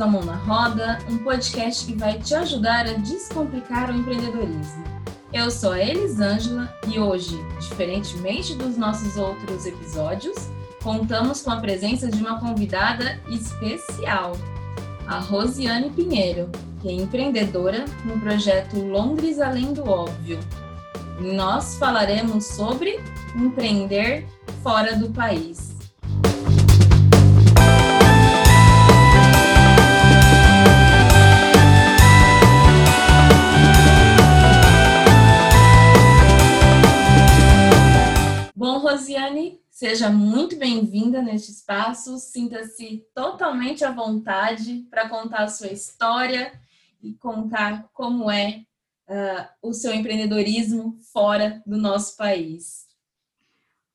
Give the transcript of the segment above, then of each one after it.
Ao Mão na Roda, um podcast que vai te ajudar a descomplicar o empreendedorismo. Eu sou a Elisângela e hoje, diferentemente dos nossos outros episódios, contamos com a presença de uma convidada especial, a Rosiane Pinheiro, que é empreendedora no projeto Londres Além do Óbvio. nós falaremos sobre empreender fora do país. Bom, Rosiane, seja muito bem-vinda neste espaço. Sinta-se totalmente à vontade para contar a sua história e contar como é uh, o seu empreendedorismo fora do nosso país.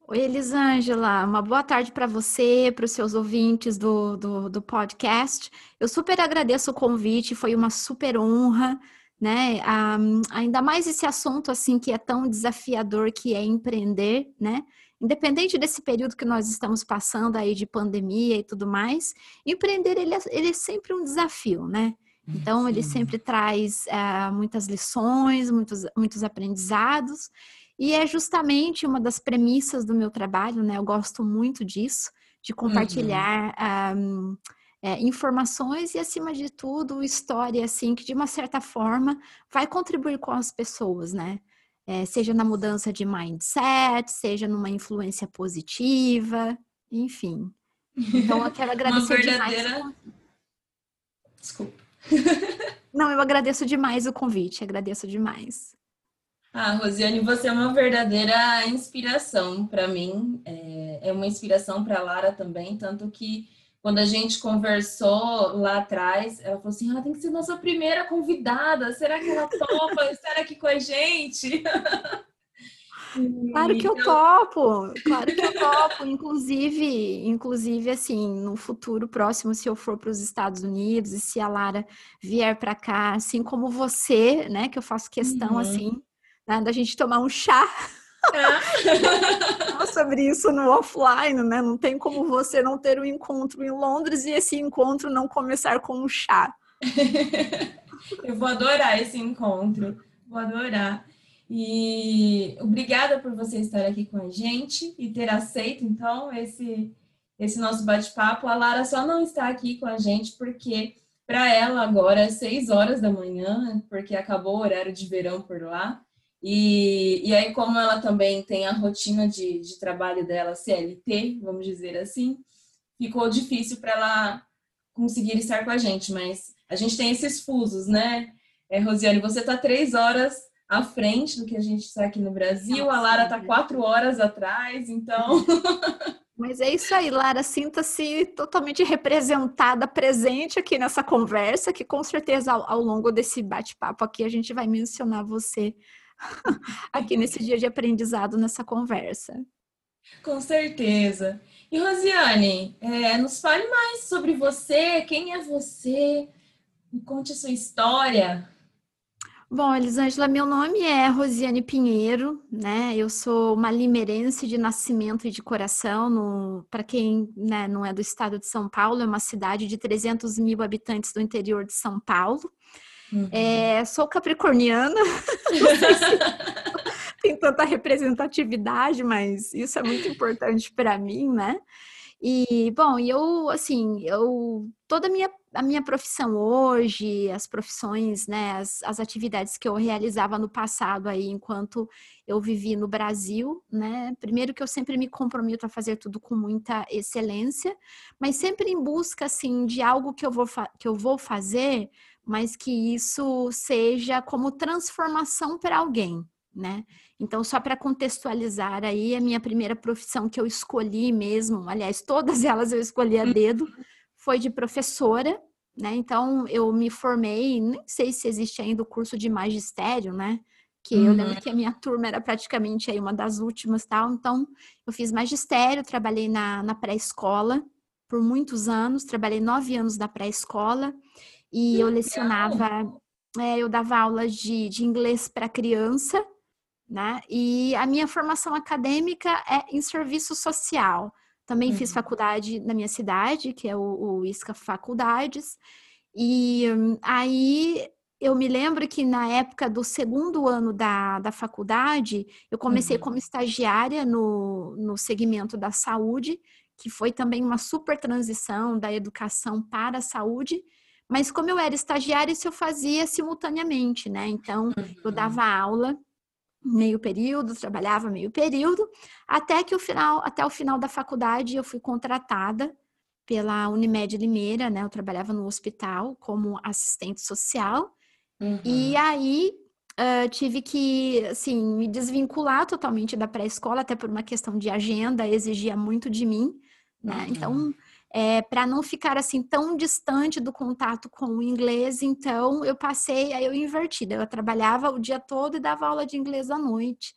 Oi, Elisângela, uma boa tarde para você, para os seus ouvintes do, do, do, podcast. Eu super agradeço o convite, foi uma super honra, né? Um, ainda mais esse assunto assim que é tão desafiador que é empreender, né? Independente desse período que nós estamos passando aí de pandemia e tudo mais, empreender ele é, ele é sempre um desafio, né? Então, ele sempre traz uh, muitas lições, muitos, muitos aprendizados, e é justamente uma das premissas do meu trabalho, né? Eu gosto muito disso, de compartilhar uhum. um, é, informações e, acima de tudo, história, assim, que de uma certa forma vai contribuir com as pessoas, né? É, seja na mudança de mindset, seja numa influência positiva, enfim. Então, eu quero agradecer verdadeira... demais. Desculpa. Não, eu agradeço demais o convite, agradeço demais. Ah, Rosiane, você é uma verdadeira inspiração para mim, é, é, uma inspiração para a Lara também, tanto que quando a gente conversou lá atrás, ela falou assim: ela ah, tem que ser nossa primeira convidada, será que ela topa estar aqui com a gente? Claro que eu topo, claro que eu topo. Inclusive, inclusive, assim, no futuro próximo, se eu for para os Estados Unidos e se a Lara vier para cá, assim como você, né, que eu faço questão, uhum. assim, né, da gente tomar um chá. É. sobre isso no offline, né? Não tem como você não ter um encontro em Londres e esse encontro não começar com um chá. Eu vou adorar esse encontro, vou adorar. E obrigada por você estar aqui com a gente e ter aceito, então, esse, esse nosso bate-papo. A Lara só não está aqui com a gente porque, para ela, agora é seis horas da manhã, porque acabou o horário de verão por lá. E, e aí, como ela também tem a rotina de, de trabalho dela, CLT, vamos dizer assim, ficou difícil para ela conseguir estar com a gente. Mas a gente tem esses fusos, né? É, Rosiane, você está três horas à frente do que a gente está aqui no Brasil. A Lara está quatro horas atrás, então. Mas é isso aí, Lara. Sinta-se totalmente representada, presente aqui nessa conversa, que com certeza ao, ao longo desse bate-papo aqui a gente vai mencionar você aqui nesse dia de aprendizado, nessa conversa. Com certeza. E Rosiane, é, nos fale mais sobre você, quem é você, me conte a sua história. Bom, Elisângela, meu nome é Rosiane Pinheiro, né? Eu sou uma limeirense de nascimento e de coração. Para quem né, não é do estado de São Paulo, é uma cidade de 300 mil habitantes do interior de São Paulo. Uhum. É, sou capricorniana, se tem tanta representatividade, mas isso é muito importante para mim, né? E, bom, eu, assim, eu, toda a minha, a minha profissão hoje, as profissões, né, as, as atividades que eu realizava no passado aí, enquanto eu vivi no Brasil, né, primeiro que eu sempre me comprometo a fazer tudo com muita excelência, mas sempre em busca, assim, de algo que eu vou, que eu vou fazer, mas que isso seja como transformação para alguém, né? Então, só para contextualizar aí, a minha primeira profissão que eu escolhi mesmo, aliás, todas elas eu escolhi a uhum. dedo, foi de professora, né? Então, eu me formei, nem sei se existe ainda o curso de magistério, né? Que uhum. eu lembro uhum. que a minha turma era praticamente aí uma das últimas tal. Então, eu fiz magistério, trabalhei na, na pré-escola por muitos anos, trabalhei nove anos na pré-escola e eu lecionava, é, eu dava aulas de, de inglês para criança, né? E a minha formação acadêmica é em serviço social, Também uhum. fiz faculdade na minha cidade, que é o, o ISCA Faculdades. E um, aí eu me lembro que na época do segundo ano da, da faculdade, eu comecei uhum. como estagiária no, no segmento da saúde, que foi também uma super transição da educação para a saúde. Mas como eu era estagiária, isso eu fazia simultaneamente, né? Então, uhum. eu dava aula meio período, trabalhava meio período, até que o final, até o final da faculdade eu fui contratada pela Unimed Limeira, né? Eu trabalhava no hospital como assistente social. Uhum. E aí uh, tive que, assim, me desvincular totalmente da pré-escola, até por uma questão de agenda, exigia muito de mim, né? Então, uhum. Então, é, para não ficar assim tão distante do contato com o inglês, então eu passei, aí eu inverti, eu trabalhava o dia todo e dava aula de inglês à noite.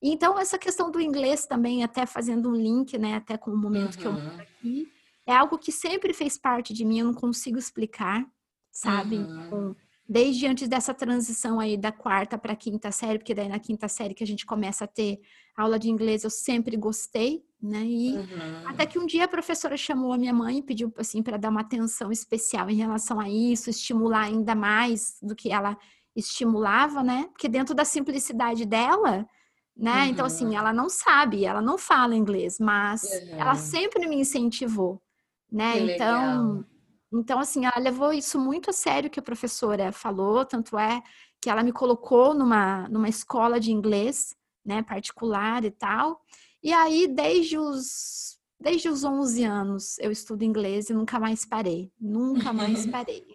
Então, essa questão do inglês também, até fazendo um link, né, até com o momento uhum. que eu estou aqui, é algo que sempre fez parte de mim, eu não consigo explicar, sabe? Uhum. Então, desde antes dessa transição aí da quarta para a quinta série, porque daí na quinta série que a gente começa a ter aula de inglês, eu sempre gostei, né? E uhum. até que um dia a professora chamou a minha mãe e pediu assim para dar uma atenção especial em relação a isso, estimular ainda mais do que ela estimulava, né? Porque dentro da simplicidade dela, né? Uhum. Então assim, ela não sabe, ela não fala inglês, mas uhum. ela sempre me incentivou, né? Que então, legal. então assim, ela levou isso muito a sério que a professora falou, tanto é que ela me colocou numa numa escola de inglês, né, particular e tal. E aí desde os desde os 11 anos eu estudo inglês e nunca mais parei, nunca mais parei.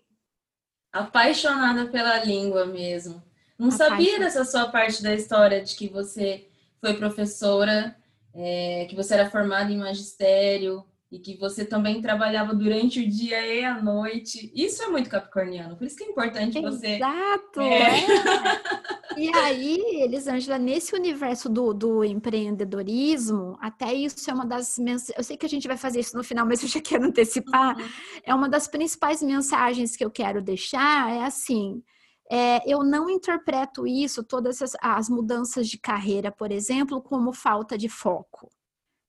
Apaixonada pela língua mesmo. Não sabia dessa sua parte da história de que você foi professora, é, que você era formada em magistério, e que você também trabalhava durante o dia e a noite. Isso é muito capricorniano, por isso que é importante Exato, você. Exato! É. É. E aí, Elisângela, nesse universo do, do empreendedorismo, até isso é uma das mensagens. Eu sei que a gente vai fazer isso no final, mas eu já quero antecipar. Uhum. É uma das principais mensagens que eu quero deixar: é assim. É, eu não interpreto isso, todas as, as mudanças de carreira, por exemplo, como falta de foco.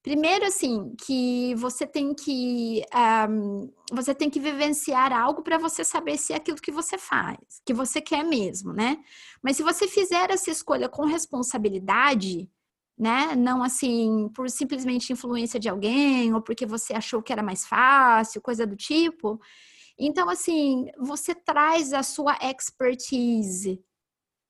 Primeiro, assim, que você tem que um, você tem que vivenciar algo para você saber se é aquilo que você faz, que você quer mesmo, né? Mas se você fizer essa escolha com responsabilidade, né? Não assim, por simplesmente influência de alguém ou porque você achou que era mais fácil, coisa do tipo. Então, assim, você traz a sua expertise,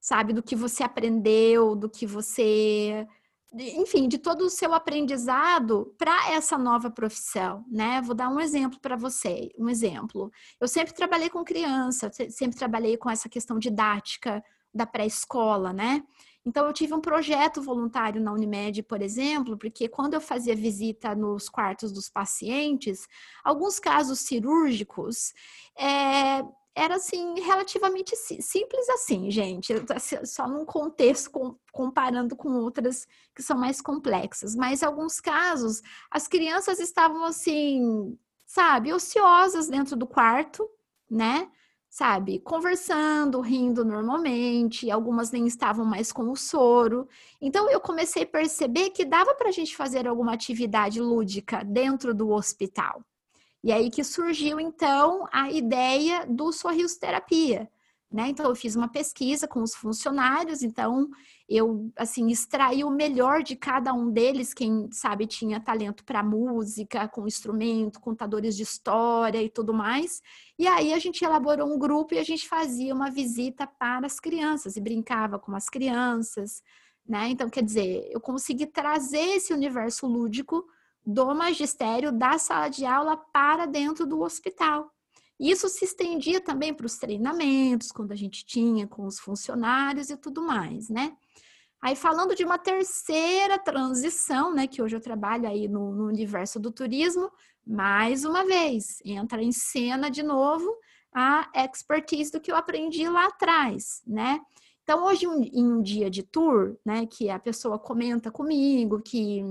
sabe, do que você aprendeu, do que você enfim, de todo o seu aprendizado para essa nova profissão, né? Vou dar um exemplo para você, um exemplo. Eu sempre trabalhei com criança, sempre trabalhei com essa questão didática da pré-escola, né? Então, eu tive um projeto voluntário na Unimed, por exemplo, porque quando eu fazia visita nos quartos dos pacientes, alguns casos cirúrgicos, é, era assim relativamente simples assim, gente, só num contexto com, comparando com outras que são mais complexas, mas em alguns casos as crianças estavam assim, sabe, ociosas dentro do quarto, né? Sabe, conversando, rindo normalmente, algumas nem estavam mais com o soro. Então eu comecei a perceber que dava para a gente fazer alguma atividade lúdica dentro do hospital. E aí que surgiu, então, a ideia do sorriso terapia. Né? Então, eu fiz uma pesquisa com os funcionários, então eu, assim, extraí o melhor de cada um deles, quem sabe tinha talento para música, com instrumento, contadores de história e tudo mais. E aí a gente elaborou um grupo e a gente fazia uma visita para as crianças e brincava com as crianças, né? Então, quer dizer, eu consegui trazer esse universo lúdico do magistério da sala de aula para dentro do hospital. Isso se estendia também para os treinamentos, quando a gente tinha com os funcionários e tudo mais, né? Aí falando de uma terceira transição, né, que hoje eu trabalho aí no, no universo do turismo, mais uma vez, entra em cena de novo a expertise do que eu aprendi lá atrás, né? Então, hoje, em um dia de tour, né, que a pessoa comenta comigo que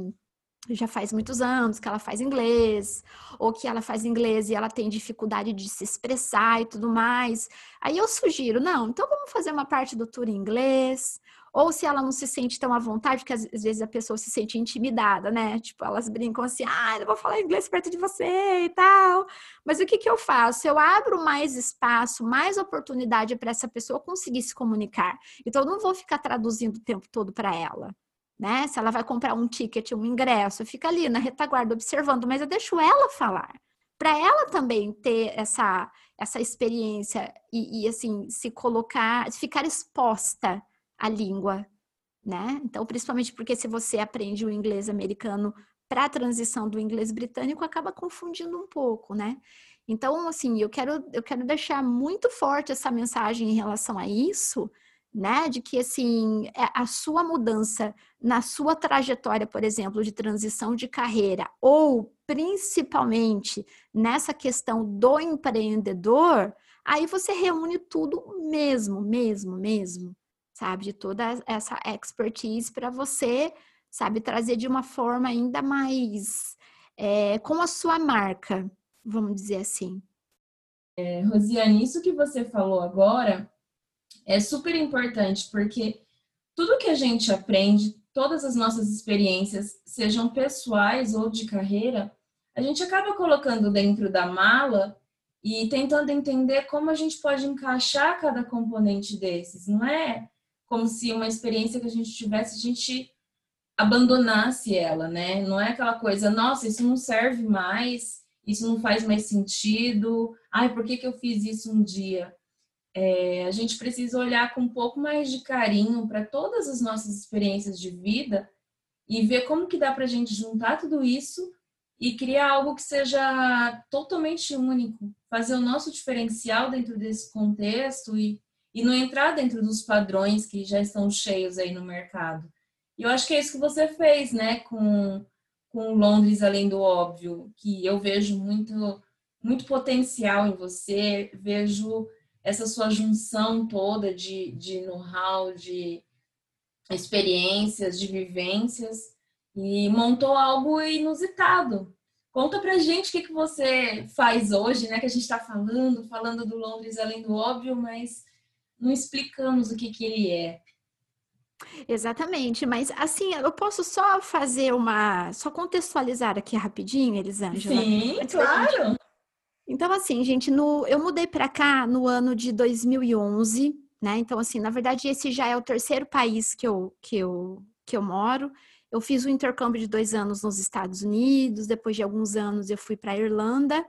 já faz muitos anos que ela faz inglês, ou que ela faz inglês e ela tem dificuldade de se expressar e tudo mais. Aí eu sugiro, não, então vamos fazer uma parte do tour em inglês, ou se ela não se sente tão à vontade, porque às, vezes a pessoa se sente intimidada, né? Tipo, elas brincam assim, ah, eu vou falar inglês perto de você e tal. Mas o que, que eu faço? Eu abro mais espaço, mais oportunidade para essa pessoa conseguir se comunicar. Então, eu não vou ficar traduzindo o tempo todo para ela. Né? Se ela vai comprar um ticket, um ingresso, fica ali na retaguarda observando, mas eu deixo ela falar para ela também ter essa, essa experiência e, e, assim se colocar, ficar exposta à língua, né? Então, principalmente porque se você aprende o inglês americano para a transição do inglês britânico, acaba confundindo um pouco, né? Então, assim, eu quero, eu quero deixar muito forte essa mensagem em relação a isso, né? De que assim é, a sua mudança na sua trajetória, por exemplo, de transição de carreira, ou principalmente nessa questão do empreendedor, aí você reúne tudo mesmo, mesmo, mesmo, sabe? De toda essa expertise para você, sabe, trazer de uma forma ainda mais é, com a sua marca, vamos dizer assim. É, Rosiane, isso que você falou agora é super importante, porque tudo que a gente aprende, todas as nossas experiências, sejam pessoais ou de carreira, a gente acaba colocando dentro da mala e tentando entender como a gente pode encaixar cada componente desses. Não é como se uma experiência que a gente tivesse, a gente abandonasse ela, né? Não é aquela coisa, nossa, isso não serve mais, isso não faz mais sentido, ai, por que, que eu fiz isso um dia? É, a gente precisa olhar com um pouco mais de carinho para todas as nossas experiências de vida e ver como que dá para a gente juntar tudo isso e criar algo que seja totalmente único, fazer o nosso diferencial dentro desse contexto e, e não entrar dentro dos padrões que já estão cheios aí no mercado. E eu acho que é isso que você fez, né, com, com Londres Além do Óbvio, que eu vejo muito, muito potencial em você, vejo essa sua junção toda de, de know-how, de experiências, de vivências, e montou algo inusitado. Conta pra gente o que, que você faz hoje, né? Que a gente está falando, falando do Londres além do óbvio, mas não explicamos o que, que ele é. Exatamente, mas assim, eu posso só fazer uma. só contextualizar aqui rapidinho, Elisângela? Sim, claro. Então, assim, gente, no, eu mudei para cá no ano de 2011, né? Então, assim, na verdade, esse já é o terceiro país que eu, que eu, que eu moro. Eu fiz o um intercâmbio de dois anos nos Estados Unidos, depois de alguns anos eu fui para a Irlanda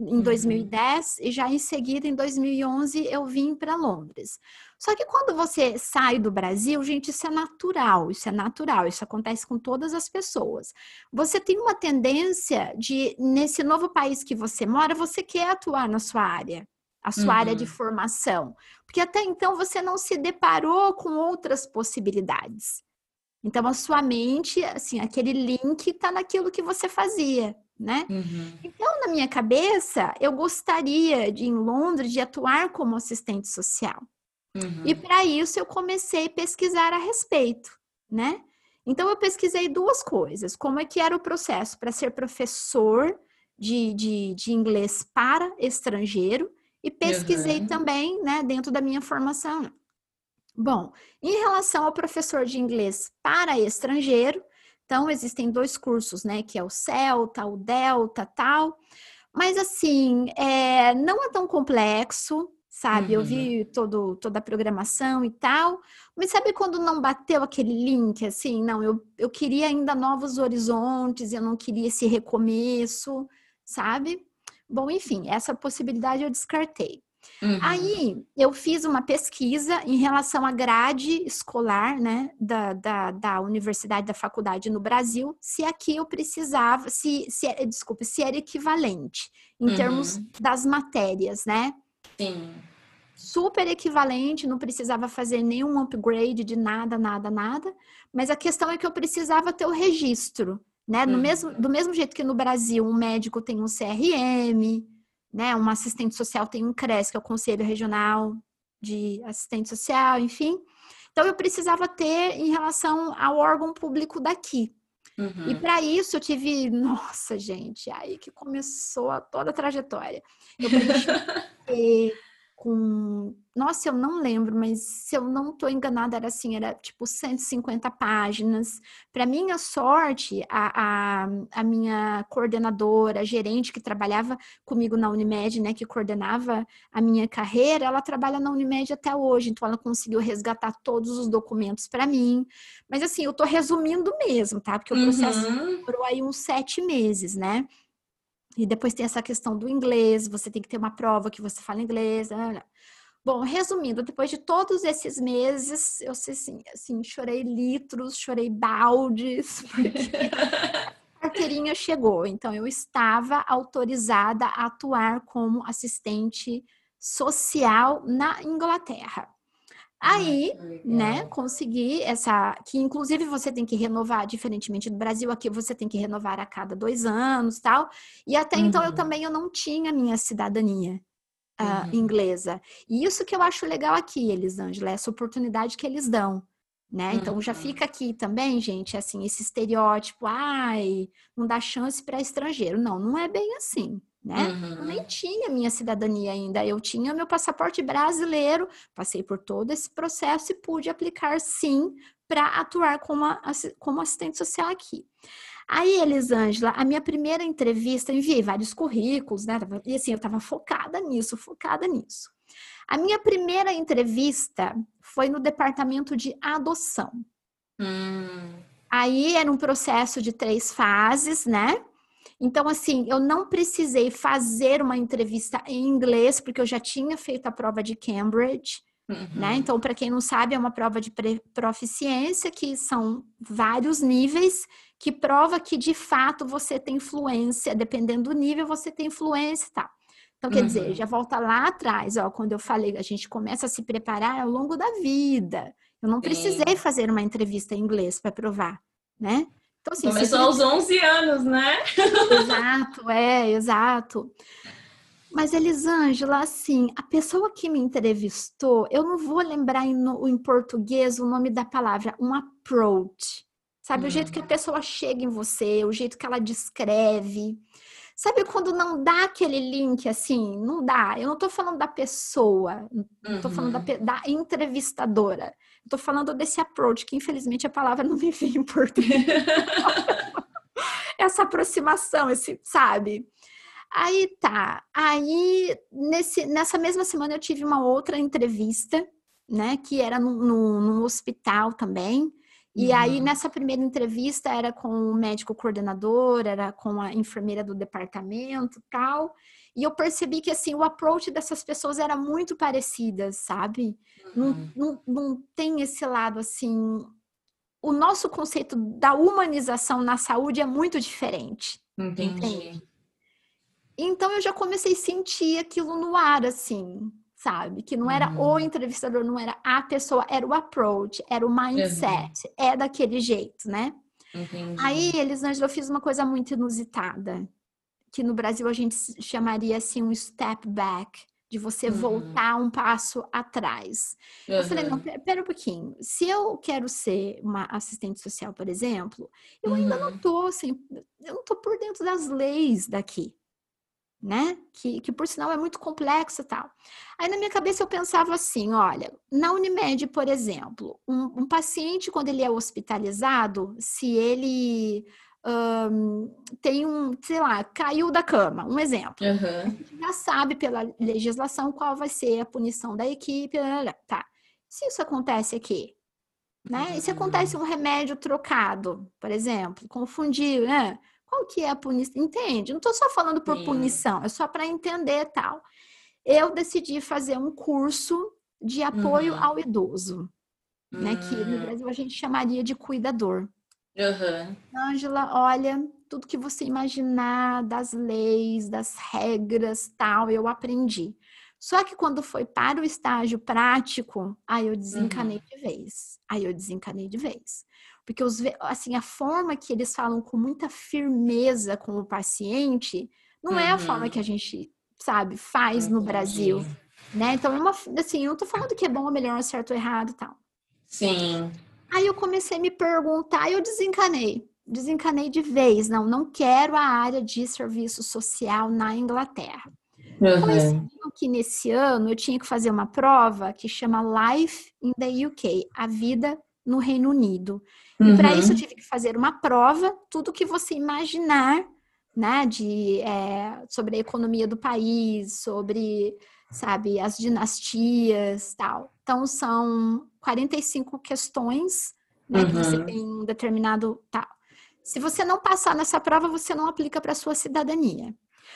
em uhum. 2010 e já em seguida em 2011 eu vim para Londres. Só que quando você sai do Brasil, gente, isso é natural, isso é natural, isso acontece com todas as pessoas. Você tem uma tendência de nesse novo país que você mora, você quer atuar na sua área, a sua uhum. área de uhum. formação, porque até então você não se deparou com outras possibilidades. Então a sua mente, assim, aquele link está naquilo que você fazia né? Uhum. Então, na minha cabeça, eu gostaria de, em Londres, de atuar como assistente social. Uhum. E para isso eu comecei a pesquisar a respeito, né? Então eu pesquisei duas coisas: como é que era o processo para ser professor de, de, de, inglês para estrangeiro, e pesquisei uhum. também, né, dentro da minha formação. Bom, em relação ao professor de inglês para estrangeiro, então, existem dois cursos, né? Que é o Celta, o Delta, tal. Mas, assim, é, não é tão complexo, sabe? Uhum. Eu vi todo, toda a programação e tal. Mas sabe quando não bateu aquele link, assim? Não, eu, eu queria ainda novos horizontes, eu não queria esse recomeço, sabe? Bom, enfim, essa possibilidade eu descartei. Uhum. Aí eu fiz uma pesquisa em relação à grade escolar, né, da, da, da, universidade, da faculdade no Brasil, se aqui eu precisava, se, se desculpe, se era equivalente em uhum. termos das matérias, né? Sim. Super equivalente, não precisava fazer nenhum upgrade de nada, nada, nada. Mas a questão é que eu precisava ter o registro, né? Uhum. No mesmo, do mesmo jeito que no Brasil um médico tem um CRM, né? Uma assistente social tem um CRES, que é o Conselho Regional de Assistente Social, enfim. Então, eu precisava ter em relação ao órgão público daqui. Uhum. E para isso eu tive, nossa, gente, aí que começou toda a trajetória. Eu preenchi com, nossa, eu não lembro, mas se eu não estou enganada, era assim, era tipo 150 páginas. Para minha sorte, a, a, a, minha coordenadora, a gerente que trabalhava comigo na Unimed, né, que coordenava a minha carreira, ela trabalha na Unimed até hoje, então ela conseguiu resgatar todos os documentos para mim. Mas assim, eu estou resumindo mesmo, tá? Porque o processo uhum. durou aí uns sete meses, né? E depois tem essa questão do inglês, você tem que ter uma prova que você fala inglês. Bom, resumindo, depois de todos esses meses, eu sei assim, assim chorei litros, chorei baldes, porque a carteirinha chegou. Então, eu estava autorizada a atuar como assistente social na Inglaterra. Aí, né, consegui essa, que inclusive você tem que renovar, diferentemente do Brasil, aqui você tem que renovar a cada dois anos, tal. E até uhum. então eu uhum. também eu não tinha minha cidadania uh, uhum. inglesa. E isso que eu acho legal aqui, Elisângela, essa oportunidade que eles dão. Né? Então uhum. já fica aqui também, gente, assim, esse estereótipo, ai, não dá chance para estrangeiro. Não, não é bem assim né? Uhum. Eu nem tinha minha cidadania ainda, eu tinha meu passaporte brasileiro, passei por todo esse processo e pude aplicar sim para atuar como, como assistente social aqui. Aí, Elisângela, a minha primeira entrevista, enviei vários currículos, né? E assim, eu estava focada nisso, focada nisso. A minha primeira entrevista foi no departamento de adoção. Hum. Aí era um processo de três fases, né? Então, assim, eu não precisei fazer uma entrevista em inglês, porque eu já tinha feito a prova de Cambridge. Uhum. Né? Então, para quem não sabe, é uma prova de proficiência, que são vários níveis, que prova que de fato você tem influência, dependendo do nível, você tem influência e tal. Então, quer uhum. dizer, já volta lá atrás, ó, quando eu falei, a gente começa a se preparar ao longo da vida. Eu não precisei fazer uma entrevista em inglês para provar, né? Então, assim, Começou aos 11 anos, né? Exato, é, exato. Mas, Elisângela, assim, a pessoa que me entrevistou, eu não vou lembrar em, no, em português o nome da palavra, um approach. Sabe, hum. o jeito que a pessoa chega em você, o jeito que ela descreve. Sabe quando não dá aquele link assim? Não dá. Eu não tô falando da pessoa, não tô falando da, uhum. da entrevistadora. Estou falando desse approach, que infelizmente a palavra não me vem em português. Essa aproximação, esse, sabe? Aí tá. Aí, nesse, nessa mesma semana, eu tive uma outra entrevista, né? Que era no hospital também. E uhum. aí, nessa primeira entrevista, era com o médico coordenador, era com a enfermeira do departamento tal. E eu percebi que, assim, o approach dessas pessoas era muito parecidas, sabe? Uhum. Não, não, não tem esse lado, assim... O nosso conceito da humanização na saúde é muito diferente. Entendi. Entende? Então, eu já comecei a sentir aquilo no ar, assim, sabe? Que não era uhum. o entrevistador, não era a pessoa, era o approach, era o mindset, uhum. é daquele jeito, né? Entendi. Aí, Elisângela, eu fiz uma coisa muito inusitada, que no Brasil a gente chamaria assim um step back, de você uhum. voltar um passo atrás. Uhum. Eu falei, não, pera, um pouquinho. Se eu quero ser uma assistente social, por exemplo, eu uhum. ainda não tô assim, eu não tô por dentro das leis daqui né? Que, que por sinal é muito complexo e tal. Aí na minha cabeça eu pensava assim: olha, na Unimed, por exemplo, um, um paciente, quando ele é hospitalizado, se ele um, tem um, sei lá, caiu da cama, um exemplo. Uhum. A gente já sabe pela legislação qual vai ser a punição da equipe, tá? Se isso acontece aqui, né? E se acontece um remédio trocado, por exemplo, confundiu, né? Qual que é a punição? Entende? Não estou só falando por Sim. punição, é só para entender tal. Eu decidi fazer um curso de apoio uhum. ao idoso, uhum. né? Que no hum. Brasil a gente chamaria de cuidador. Uhum. Ângela, olha, tudo que você imaginar das leis, das regras, tal, eu aprendi. Só que quando foi para o estágio prático, aí eu desencanei uhum. de vez. Aí eu desencanei de vez. Porque os, assim, a forma que eles falam com muita firmeza com o paciente não uhum. é a forma uhum. que a gente, sabe, faz no Brasil. Né? Então, é uma, assim, eu não tô falando que é bom ou melhor, certo ou errado tal. Sim. Aí eu comecei a me perguntar e eu desencanei. Desencanei de vez. Não, não quero a área de serviço social na Inglaterra. Uhum. Comecei, o que nesse ano eu tinha que fazer uma prova que chama Life in the UK, a vida no Reino Unido. E para isso eu uhum. tive que fazer uma prova, tudo que você imaginar, né, de é, sobre a economia do país, sobre, sabe, as dinastias, tal. Então são 45 questões, né, uhum. que você uhum. tem um determinado tal. Se você não passar nessa prova, você não aplica para sua cidadania.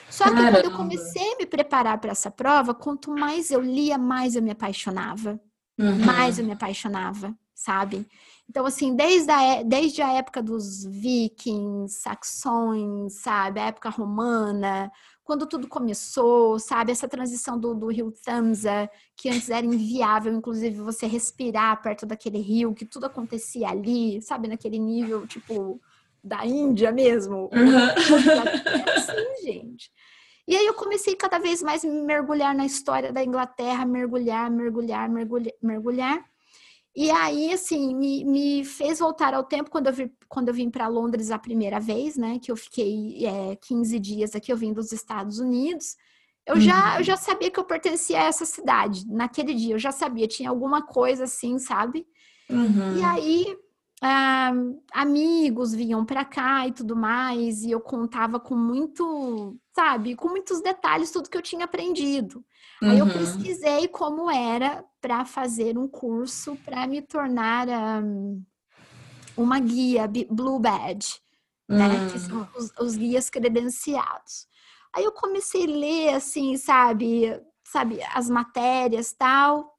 Só que Caramba. quando eu comecei a me preparar para essa prova, quanto mais eu lia, mais eu me apaixonava. Uhum. Mais eu me apaixonava, sabe? Então, assim, desde a, desde a época dos vikings, saxões, sabe? A época romana, quando tudo começou, sabe? Essa transição do, do rio Tamsa, que antes era inviável, inclusive, você respirar perto daquele rio, que tudo acontecia ali, sabe? Naquele nível, tipo, da Índia mesmo. Uhum. assim, gente. E aí eu comecei cada vez mais a mergulhar na história da Inglaterra, mergulhar, mergulhar, mergulhar, mergulhar. E aí, assim, me, me fez voltar ao tempo quando eu, vi, quando eu vim para Londres a primeira vez, né? Que eu fiquei é, 15 dias aqui, eu vim dos Estados Unidos. Eu, uhum. já, eu já sabia que eu pertencia a essa cidade. Naquele dia, eu já sabia, tinha alguma coisa assim, sabe? Uhum. E aí, ah, amigos vinham para cá e tudo mais, e eu contava com muito, sabe, com muitos detalhes tudo que eu tinha aprendido. Uhum. Aí eu uhum. pesquisei como era para fazer um curso para me tornar um, uma guia Blue Badge, uhum. né? Que são hum. os, os, guias credenciados. Aí eu comecei a ler, assim, sabe, sabe, as matérias tal.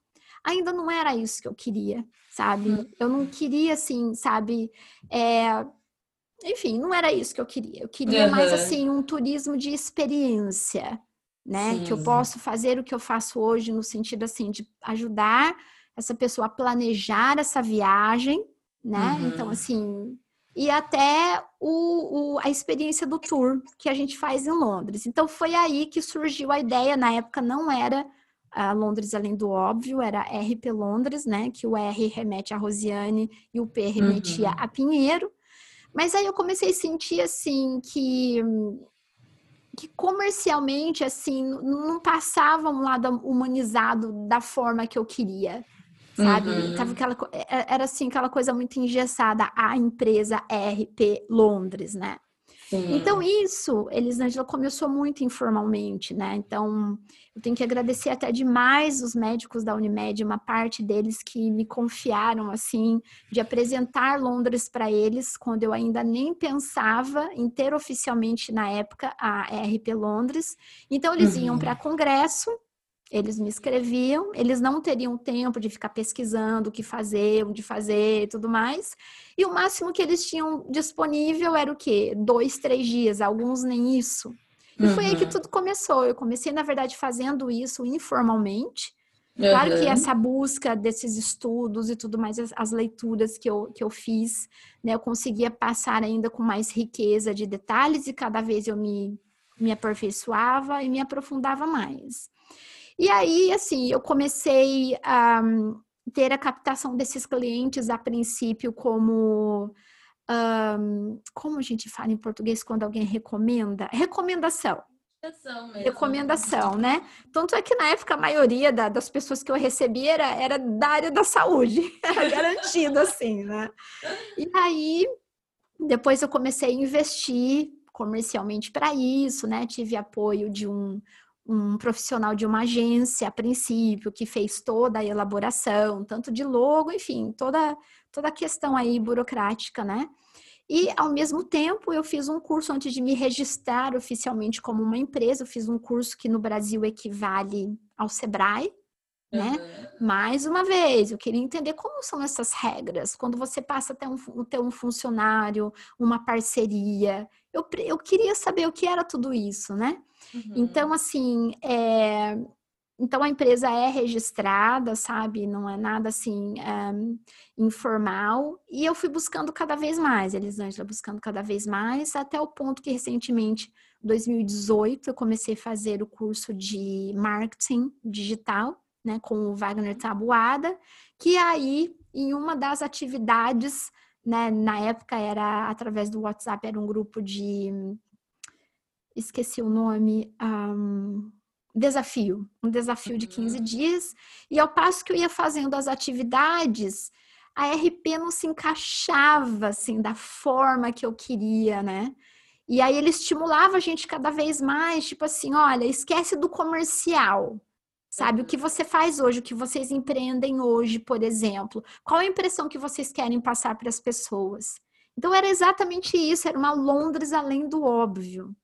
Ainda não era isso que eu queria, sabe? Uhum. Eu não queria, assim, sabe, é, enfim, não era isso que eu queria. Eu queria uhum. mais assim um turismo de experiência, né? Sim. Que eu posso fazer o que eu faço hoje no sentido assim de ajudar essa pessoa a planejar essa viagem, né? Uhum. Então assim e até o, o, a experiência do tour que a gente faz em Londres. Então foi aí que surgiu a ideia. Na época não era a Londres além do óbvio, era RP Londres, né? Que o R remete a Rosiane e o P remetia uhum. a Pinheiro. Mas aí eu comecei a sentir assim que que comercialmente assim não passava um lado humanizado da forma que eu queria sabe uhum. Tava aquela é, é, era assim aquela coisa muito engessada a empresa RP Londres né Sim. Então, isso, Elisângela, começou muito informalmente, né? Então, eu tenho que agradecer até demais os médicos da Unimed, uma parte deles que me confiaram, assim, de apresentar Londres para eles, quando eu ainda nem pensava em ter oficialmente, na época, a RP Londres. Então, eles uhum. iam para congresso, eles me escreviam, eles não teriam tempo de ficar pesquisando o que fazer, onde fazer e tudo mais. E o máximo que eles tinham disponível era o quê? Dois, três dias, alguns nem isso. E uhum. foi aí que uhum. tudo começou. Eu comecei, na verdade, fazendo isso informalmente. Uhum. Claro que essa busca desses estudos e tudo mais, as, as, leituras que eu, que eu fiz, né, eu conseguia passar ainda com mais riqueza de detalhes e cada vez eu me, me aperfeiçoava e me aprofundava mais. E aí, assim, eu comecei a ter a captação desses clientes a princípio como um, como a gente fala em português quando alguém recomenda? Recomendação. Recomendação, né? Tanto é que na época a maioria da, das pessoas que eu recebia era, era da área da saúde, era garantido assim, né? E aí, depois eu comecei a investir comercialmente para isso, né? Tive apoio de um, um profissional de uma agência, a princípio, que fez toda a elaboração, tanto de logo, enfim, toda, toda a questão aí burocrática, né? E, ao mesmo tempo, eu fiz um curso antes de me registrar oficialmente como uma empresa. Eu fiz um curso que no Brasil equivale ao Sebrae, né? Mais uma vez, eu queria entender como são essas regras. Quando você passa a ter um, ter um funcionário, uma parceria. Eu, eu queria saber o que era tudo isso, né? Uhum. Então, assim, é... então a empresa é registrada, sabe? Não é nada assim um, informal. E eu fui buscando cada vez mais, Elisângela, buscando cada vez mais, até o ponto que recentemente, 2018, eu comecei a fazer o curso de marketing digital, né, com o Wagner Tabuada, que aí, em uma das atividades, né, na época era através do WhatsApp, era um grupo de esqueci o nome, um, desafio, um desafio de 15 uhum. dias, e ao passo que eu ia fazendo as atividades, a RP não se encaixava assim da forma que eu queria, né? E aí ele estimulava a gente cada vez mais, tipo assim, olha, esquece do comercial. Sabe, o que você faz hoje, o que vocês empreendem hoje, por exemplo? Qual a impressão que vocês querem passar para as pessoas? Então era exatamente isso, era uma Londres além do óbvio.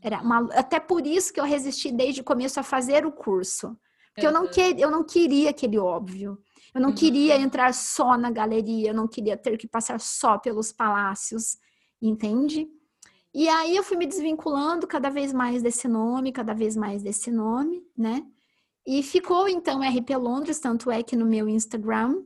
Era uma, até por isso que eu resisti desde o começo a fazer o curso. Porque eu não, que, eu não queria aquele óbvio. Eu não uhum. queria entrar só na galeria, eu não queria ter que passar só pelos palácios, entende? E aí eu fui me desvinculando cada vez mais desse nome, cada vez mais desse nome, né? E ficou então RP Londres, tanto é que no meu Instagram,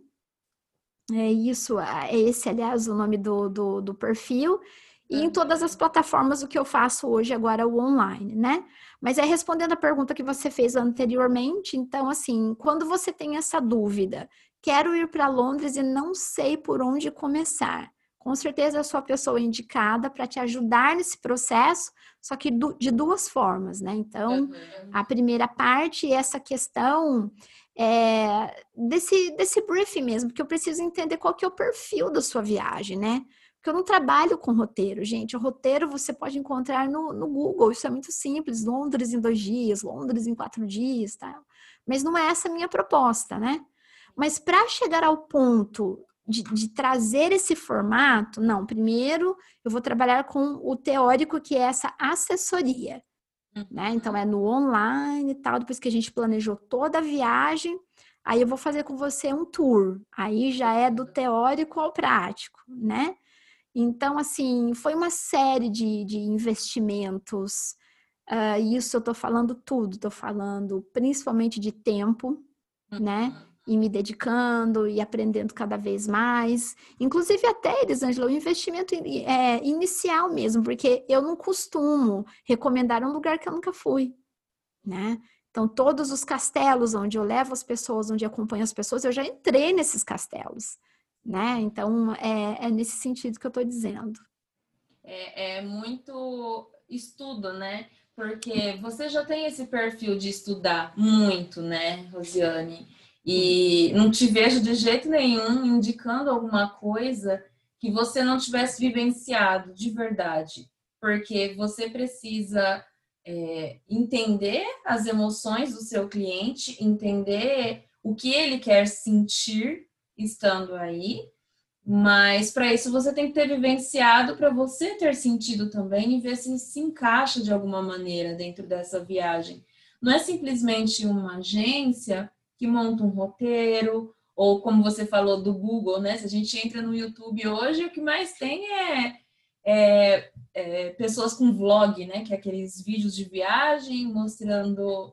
é isso, é esse, aliás, o nome do, do, do perfil. E em todas as plataformas, o que eu faço hoje agora é o online, né? Mas é respondendo a pergunta que você fez anteriormente, então, assim, quando você tem essa dúvida, quero ir para Londres e não sei por onde começar, com certeza eu sou a pessoa indicada para te ajudar nesse processo, só que do, de duas formas, né? Então, uhum. a primeira parte é essa questão é, desse, desse briefing mesmo, porque eu preciso entender qual que é o perfil da sua viagem, né? Porque eu não trabalho com roteiro, gente. O roteiro você pode encontrar no, no Google, isso é muito simples. Londres em dois dias, Londres em quatro dias, tá? Mas não é essa a minha proposta, né? Mas para chegar ao ponto de, de, trazer esse formato, não. Primeiro, eu vou trabalhar com o teórico, que é essa assessoria. Né? Então, é no online e tal. Depois que a gente planejou toda a viagem, aí eu vou fazer com você um tour. Aí já é do teórico ao prático, né? Então, assim, foi uma série de, de investimentos. Uh, isso eu tô falando tudo, tô falando principalmente de tempo, né? E me dedicando e aprendendo cada vez mais. Inclusive até, Elisângela, o investimento é, inicial mesmo, porque eu não costumo recomendar um lugar que eu nunca fui, né? Então, todos os castelos onde eu levo as pessoas, onde acompanho as pessoas, eu já entrei nesses castelos, né? Então, é, é nesse sentido que eu estou dizendo. É, é muito estudo, né? Porque você já tem esse perfil de estudar muito, né, Rosiane? E não te vejo de jeito nenhum indicando alguma coisa que você não tivesse vivenciado de verdade, porque você precisa é, entender as emoções do seu cliente, entender o que ele quer sentir estando aí, mas para isso você tem que ter vivenciado para você ter sentido também e ver se se encaixa de alguma maneira dentro dessa viagem. Não é simplesmente uma agência que monta um roteiro, ou como você falou do Google, né? Se a gente entra no YouTube hoje, o que mais tem é, é, é pessoas com vlog, né? Que é aqueles vídeos de viagem mostrando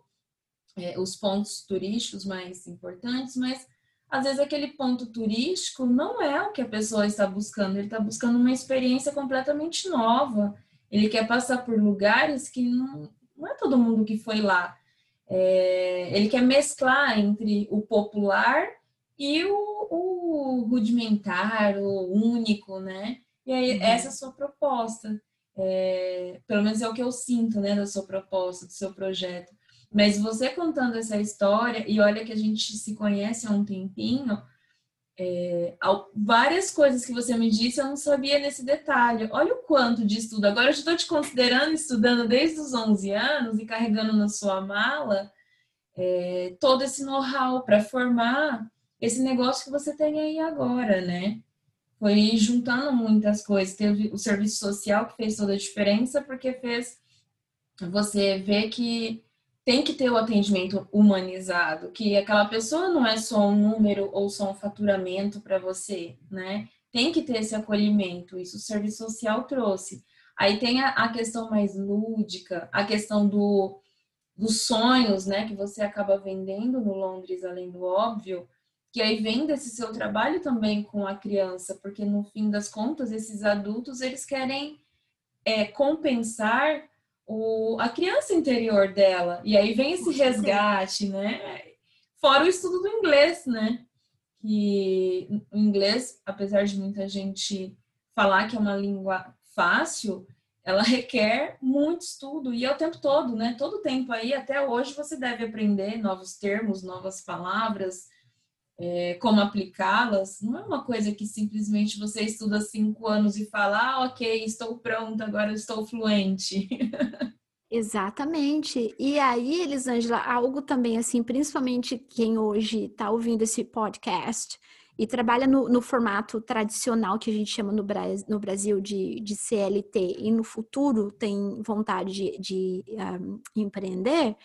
é, os pontos turísticos mais importantes, mas às vezes aquele ponto turístico não é o que a pessoa está buscando, ele está buscando uma experiência completamente nova. Ele quer passar por lugares que não, não é todo mundo que foi lá. É, ele quer mesclar entre o popular e o, o rudimentar, o único, né? E aí, uhum. essa é a sua proposta. É, pelo menos é o que eu sinto, né, da sua proposta, do seu projeto. Mas você contando essa história, e olha que a gente se conhece há um tempinho, é, várias coisas que você me disse eu não sabia nesse detalhe. Olha o quanto de estudo. Agora eu estou te considerando estudando desde os 11 anos e carregando na sua mala é, todo esse know-how para formar esse negócio que você tem aí agora, né? Foi juntando muitas coisas. Teve o serviço social que fez toda a diferença, porque fez você ver que tem que ter o atendimento humanizado, que aquela pessoa não é só um número ou só um faturamento para você, né? Tem que ter esse acolhimento, isso o serviço social trouxe. Aí tem a, a questão mais lúdica, a questão do, dos sonhos, né, que você acaba vendendo no Londres, além do óbvio, que aí vem desse seu trabalho também com a criança, porque no fim das contas, esses adultos, eles querem é, compensar o, a criança interior dela. E aí vem esse resgate, né? Fora o estudo do inglês, né? Que o inglês, apesar de muita gente falar que é uma língua fácil, ela requer muito estudo e é o tempo todo, né? Todo tempo aí, até hoje, você deve aprender novos termos, novas palavras, é, como aplicá-las. Não é uma coisa que simplesmente você estuda cinco anos e fala, ah, ok, estou pronta, agora estou fluente. Exatamente. E aí, Elisângela, algo também assim, principalmente quem hoje está ouvindo esse podcast e trabalha no, no, formato tradicional que a gente chama no, no Brasil de, de, CLT e no futuro tem vontade de, de um, empreender.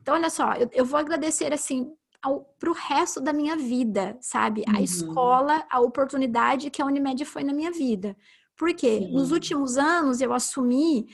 Então, olha só, eu, eu vou agradecer assim para o resto da minha vida, sabe? Uhum. A escola, a oportunidade que a Unimed foi na minha vida. Porque Sim. nos últimos anos eu assumi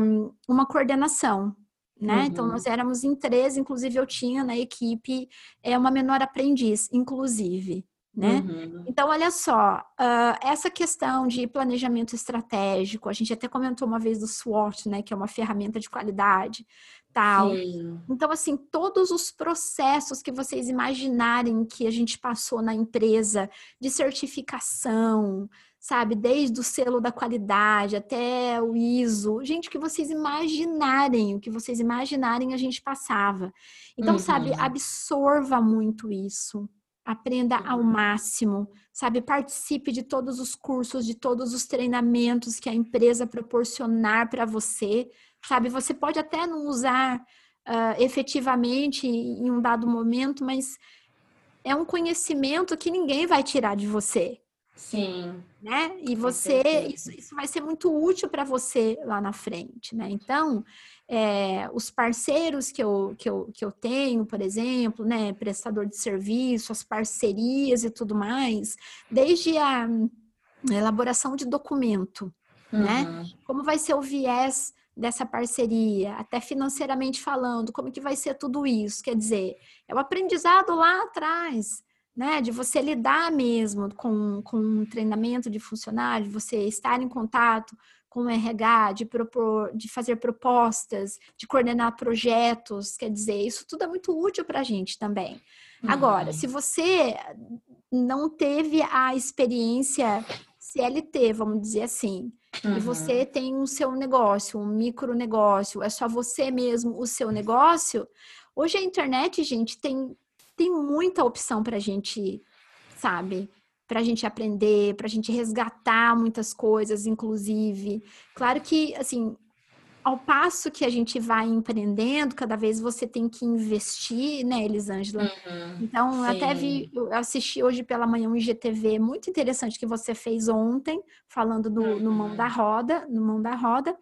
um, uma coordenação, né? Uhum. Então nós éramos em três, inclusive eu tinha na equipe é uma menor aprendiz, inclusive né? Uhum. Então, olha só, uh, essa questão de planejamento estratégico, a gente até comentou uma vez do SWOT, né, que é uma ferramenta de qualidade, tal. Sim. Então, assim, todos os processos que vocês imaginarem que a gente passou na empresa de certificação, sabe, desde o selo da qualidade até o ISO, gente, que vocês imaginarem, o que vocês imaginarem a gente passava. Então, uhum. sabe, absorva muito isso aprenda ao uhum. máximo, sabe? Participe de todos os cursos, de todos os treinamentos que a empresa proporcionar para você, sabe? Você pode até não usar uh, efetivamente em um dado momento, mas é um conhecimento que ninguém vai tirar de você. Sim. Né? E você, isso, isso vai ser muito útil para você lá na frente, né? Então, é, os parceiros que eu, que, eu, que eu tenho, por exemplo, né, prestador de serviço, as parcerias e tudo mais, desde a elaboração de documento? Uhum. né? Como vai ser o viés dessa parceria, até financeiramente falando, como que vai ser tudo isso? Quer dizer, é o aprendizado lá atrás, né? De você lidar mesmo com, com um treinamento de funcionário, de você estar em contato com o RH, de, propor, de fazer propostas, de coordenar projetos, quer dizer, isso tudo é muito útil para a gente também. Uhum. Agora, se você não teve a experiência CLT, vamos dizer assim, uhum. e você tem um seu negócio, um micro negócio, é só você mesmo o seu negócio, hoje a internet, gente, tem, tem muita opção para a gente, sabe? para a gente aprender, para a gente resgatar muitas coisas, inclusive. Claro que, assim, ao passo que a gente vai empreendendo, cada vez você tem que investir, né, Elisângela? Uhum, então, sim. até vi, eu assisti hoje pela manhã um IGTV muito interessante que você fez ontem, falando do, uhum. no mão da uhum. roda, no mão da roda,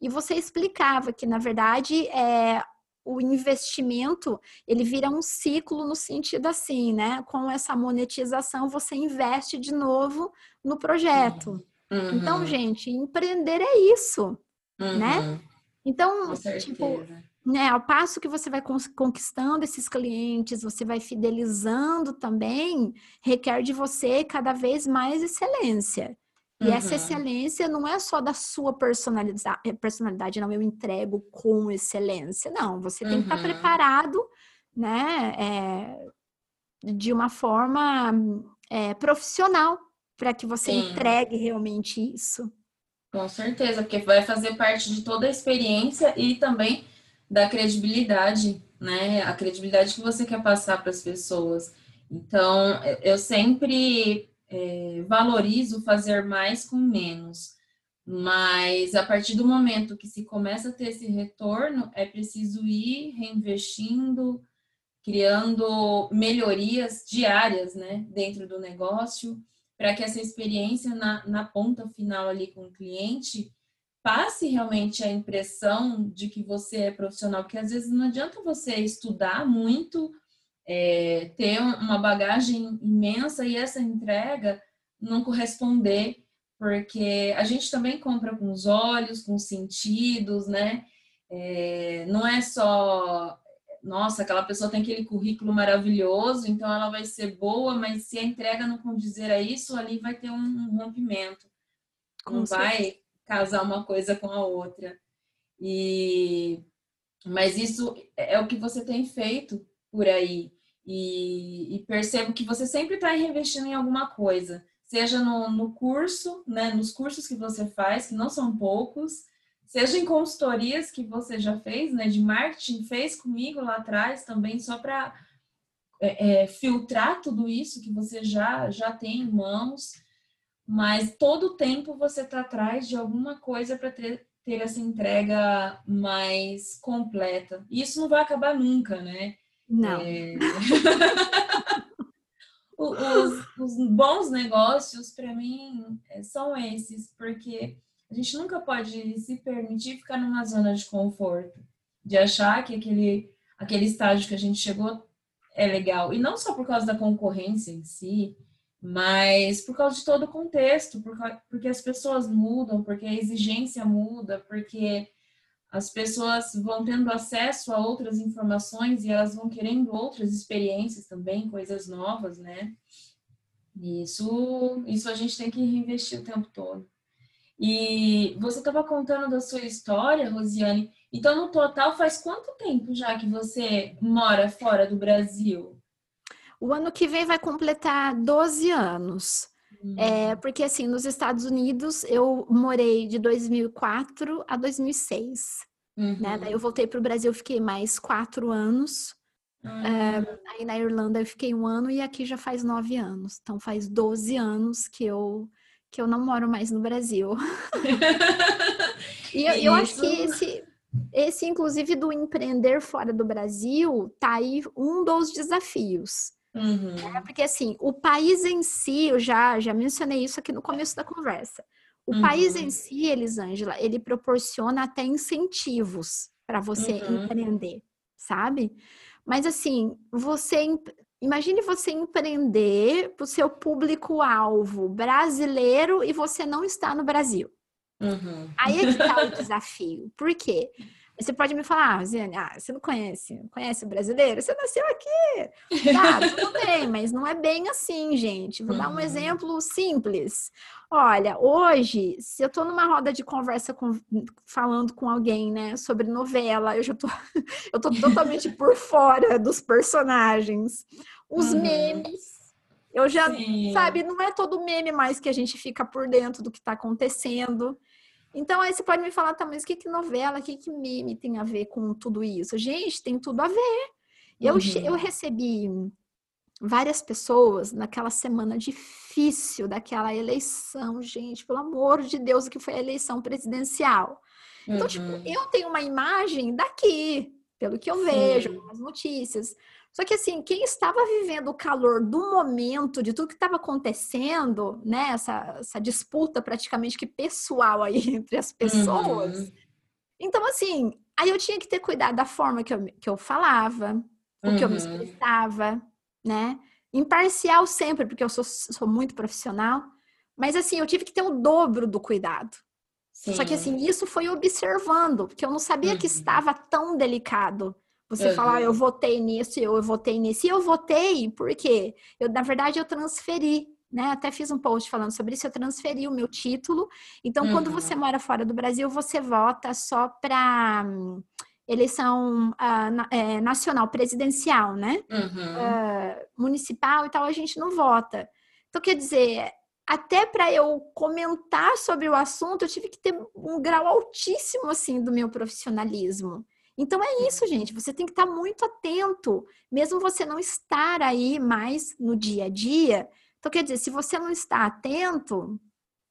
e você explicava que, na verdade, é, o investimento ele vira um ciclo no sentido assim, né? Com essa monetização você investe de novo no projeto. Uhum. Então, gente, empreender é isso? Uhum. né? Então, tipo, né, ao passo que você vai conquistando esses clientes, você vai fidelizando também, requer de você cada vez mais excelência. E uhum. essa excelência não é só da sua personalidade, eh, personalidade, não, eu entrego com excelência. Não, você tem que estar uhum. preparado, né, é, de uma forma é, profissional para que você Sim. entregue realmente isso. Com certeza, porque vai fazer parte de toda a experiência e também da credibilidade, né? A credibilidade que você quer passar para as pessoas. Então, eu sempre é, valorizo fazer mais com menos. Mas a partir do momento que se começa a ter esse retorno, é preciso ir reinvestindo, criando melhorias diárias né, dentro do negócio, para que essa experiência na, na ponta final ali com o cliente passe realmente a impressão de que você é profissional, porque às vezes não adianta você estudar muito é, ter uma bagagem imensa e essa entrega não corresponder, porque a gente também compra com os olhos, com os sentidos, né? É, não é só, nossa, aquela pessoa tem aquele currículo maravilhoso, então ela vai ser boa, mas se a entrega não condizer a isso, ali vai ter um rompimento. Com não certeza. vai casar uma coisa com a outra. E mas isso é o que você tem feito por aí. E, e percebo que você sempre está reinvestindo em alguma coisa, seja no, no curso, né, nos cursos que você faz, que não são poucos, seja em consultorias que você já fez, né, de marketing, fez comigo lá atrás também, só para é, é, filtrar tudo isso que você já, já tem em mãos, mas todo o tempo você está atrás de alguma coisa para ter, ter essa entrega mais completa. E isso não vai acabar nunca, né? Não. É... os, os, bons negócios, para mim, é, são esses, porque a gente nunca pode se permitir ficar numa zona de conforto, de achar que aquele, aquele estágio que a gente chegou é legal. E não só por causa da concorrência em si, mas por causa de todo o contexto, porque as pessoas mudam, porque a exigência muda, porque as pessoas vão tendo acesso a outras informações e elas vão querendo outras experiências também, coisas novas, né? Isso, isso a gente tem que reinvestir o tempo todo. E você estava contando da sua história, Rosiane. Então, no total, faz quanto tempo já que você mora fora do Brasil? O ano que vem vai completar 12 anos. Hum. É, porque, assim, nos Estados Unidos eu morei de 2004 a 2006. Uhum. Né? Daí eu voltei para o Brasil, fiquei mais quatro anos. Uhum. Aí na Irlanda eu fiquei um ano e aqui já faz nove anos. Então faz 12 anos que eu, que eu não moro mais no Brasil. e eu, eu acho que esse, esse, inclusive, do empreender fora do Brasil, tá aí um dos desafios. Uhum. É, porque assim, o país em si, eu já, já mencionei isso aqui no começo da conversa. O uhum. país em si, Elisângela, ele proporciona até incentivos para você uhum. empreender, sabe? Mas assim, você imagine você empreender para o seu público-alvo brasileiro e você não está no Brasil. Uhum. Aí é que está o desafio. Por quê? Você pode me falar, ah, Ziane, ah, você não conhece, conhece o brasileiro? Você nasceu aqui. Tá, tudo bem, mas não é bem assim, gente. Vou dar um uhum. exemplo simples. Olha, hoje, se eu tô numa roda de conversa com, falando com alguém, né, sobre novela, eu já tô, eu tô totalmente por fora dos personagens. Os uhum. memes, eu já, Sim. sabe, não é todo meme mais que a gente fica por dentro do que tá acontecendo. Então, aí você pode me falar, tá, mas o que, que novela, o que, que meme tem a ver com tudo isso? Gente, tem tudo a ver. Eu, uhum. eu recebi várias pessoas naquela semana difícil daquela eleição, gente, pelo amor de Deus, que foi a eleição presidencial. Então, tipo, uhum. tipo, eu tenho uma imagem daqui, pelo que eu Sim. vejo nas notícias. Só que assim, quem estava vivendo o calor do momento, de tudo que estava acontecendo, né? Essa, essa, disputa praticamente que pessoal aí entre as pessoas. Uhum. Então, assim, aí eu tinha que ter cuidado da forma que eu, que eu falava, o uhum. que eu me uhum. expressava, né? Imparcial sempre, porque eu sou, sou muito profissional. Mas assim, eu tive que ter o dobro do cuidado. Sim. Só que assim, isso foi observando, porque eu não sabia uhum. que estava tão delicado. Você uhum. falar, eu votei nisso, eu, eu votei nisso. E eu votei porque, eu, na verdade, eu transferi, né? Até fiz um post falando sobre isso, eu transferi o meu título. Então, uhum. quando você mora fora do Brasil, você vota só para hum, eleição uh, é, nacional, presidencial, né? Uhum. Uh, municipal e tal, a gente não vota. Então, quer dizer, até para eu comentar sobre o assunto, eu tive que ter um grau altíssimo, assim, do meu profissionalismo. Então é isso, gente. Você tem que estar muito atento, mesmo você não estar aí mais no dia a dia. Então, quer dizer, se você não está atento,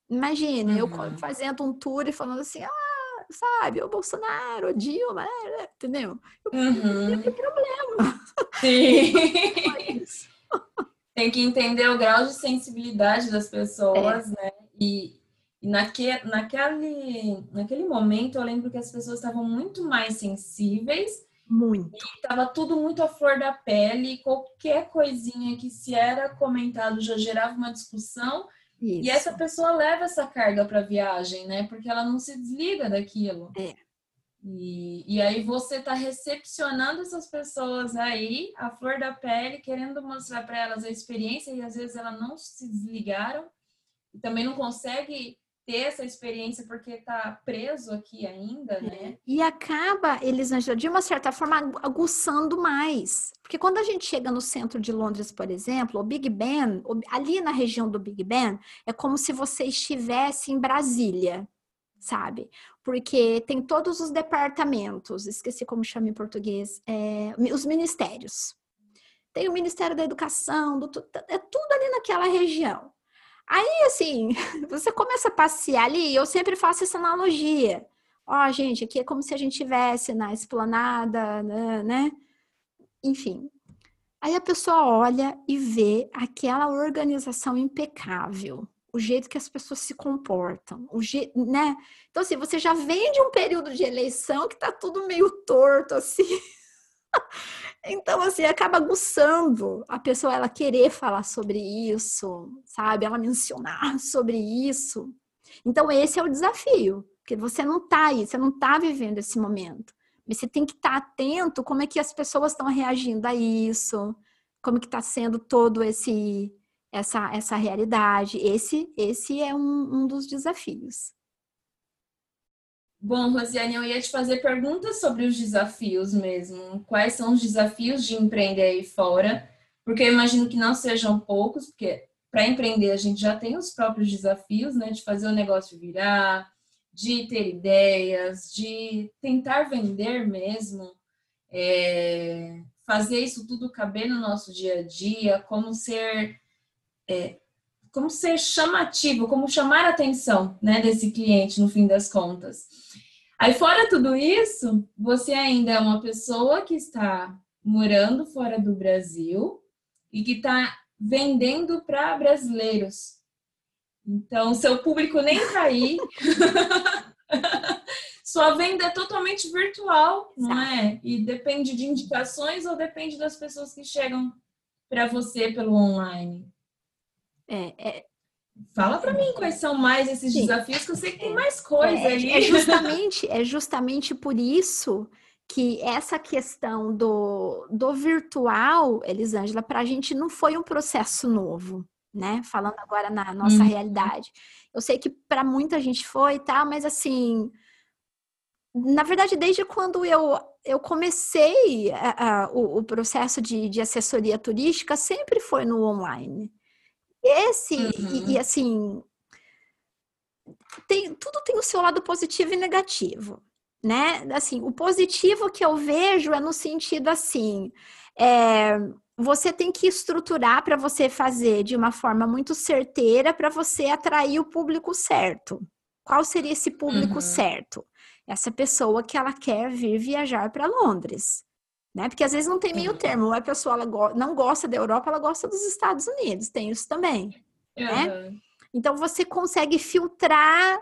imagine uhum. eu fazendo um tour e falando assim, ah, sabe, o Bolsonaro, o Dilma, né, entendeu? Eu uhum. não tem problema. Sim. tem que entender o grau de sensibilidade das pessoas, é. né? E, e naque, naquele, naquele momento, eu lembro que as pessoas estavam muito mais sensíveis. Muito. Estava tudo muito à flor da pele. Qualquer coisinha que se era comentado já gerava uma discussão. Isso. E essa pessoa leva essa carga para a viagem, né? Porque ela não se desliga daquilo. É. E, e aí você está recepcionando essas pessoas aí, a flor da pele, querendo mostrar para elas a experiência e às vezes elas não se desligaram e também não consegue ter essa experiência porque está preso aqui ainda, né? É. E acaba, Elisângela, de uma certa forma, aguçando mais. Porque quando a gente chega no centro de Londres, por exemplo, o Big Ben, ali na região do Big Ben, é como se você estivesse em Brasília, sabe? Porque tem todos os departamentos, esqueci como chama em português, é, os ministérios. Tem o Ministério da Educação, do, é tudo ali naquela região. Aí, assim, você começa a passear ali, eu sempre faço essa analogia. Ó, oh, gente, aqui é como se a gente estivesse na esplanada, né, né? Enfim. Aí a pessoa olha e vê aquela organização impecável, o jeito que as pessoas se comportam, o jeito, né? Então, assim, você já vem de um período de eleição que tá tudo meio torto, assim. Então, assim, acaba aguçando a pessoa ela querer falar sobre isso, sabe? Ela mencionar sobre isso. Então, esse é o desafio, porque você não está aí, você não está vivendo esse momento. Mas você tem que estar tá atento como é que as pessoas estão reagindo a isso, como que está sendo todo esse essa essa realidade. Esse esse é um, um dos desafios. Bom, Rosiane, eu ia te fazer perguntas sobre os desafios mesmo. Quais são os desafios de empreender aí fora? Porque eu imagino que não sejam poucos, porque para empreender a gente já tem os próprios desafios, né? De fazer o negócio virar, de ter ideias, de tentar vender mesmo, é, fazer isso tudo caber no nosso dia a dia, como ser é, como ser chamativo, como chamar a atenção né, desse cliente no fim das contas. Aí, fora tudo isso, você ainda é uma pessoa que está morando fora do Brasil e que está vendendo para brasileiros. Então, seu público nem está aí. Sua venda é totalmente virtual, não é? E depende de indicações ou depende das pessoas que chegam para você pelo online. É, é... Fala para mim quais são mais esses Sim. desafios, que eu sei que tem mais coisa é, aí. É justamente, é justamente por isso que essa questão do, do virtual, Elisângela, para a gente não foi um processo novo, né? Falando agora na nossa hum. realidade. Eu sei que para muita gente foi, tá? Mas assim, na verdade, desde quando eu, eu comecei a, a, o, o, processo de, de assessoria turística, sempre foi no online. Esse, uhum. e, e, assim, tem, tudo tem o seu lado positivo e negativo, né? Assim, o positivo que eu vejo é no sentido assim, é, você tem que estruturar para você fazer de uma forma muito certeira para você atrair o público certo. Qual seria esse público uhum. certo? Essa pessoa que ela quer vir viajar para Londres né? Porque às vezes não tem meio termo. Ou a pessoa ela go não gosta da Europa, ela gosta dos Estados Unidos. Tem isso também, uhum. né? Então você consegue filtrar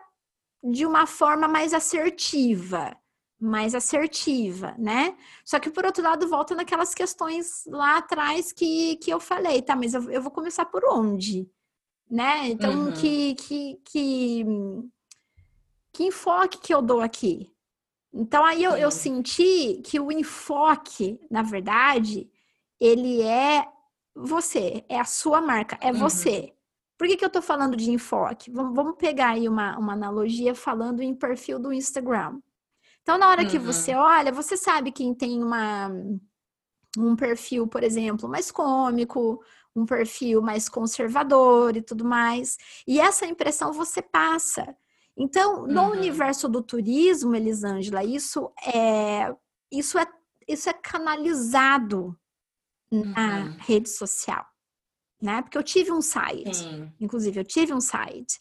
de uma forma mais assertiva, mais assertiva, né? Só que por outro lado volta naquelas questões lá atrás que, que eu falei, tá? Mas eu, eu vou começar por onde, né? Então uhum. que, que que que enfoque que eu dou aqui, então aí eu, eu senti que o enfoque, na verdade, ele é você, é a sua marca, é uhum. você. Por que, que eu tô falando de enfoque? Vamos, vamos pegar aí uma, uma analogia falando em perfil do Instagram. Então, na hora uhum. que você olha, você sabe quem tem uma, um perfil, por exemplo, mais cômico, um perfil mais conservador e tudo mais. E essa impressão você passa. Então, no uhum. universo do turismo, Elisângela, isso é isso é isso é canalizado na uhum. rede social, né? Porque eu tive um site, Sim. inclusive eu tive um site.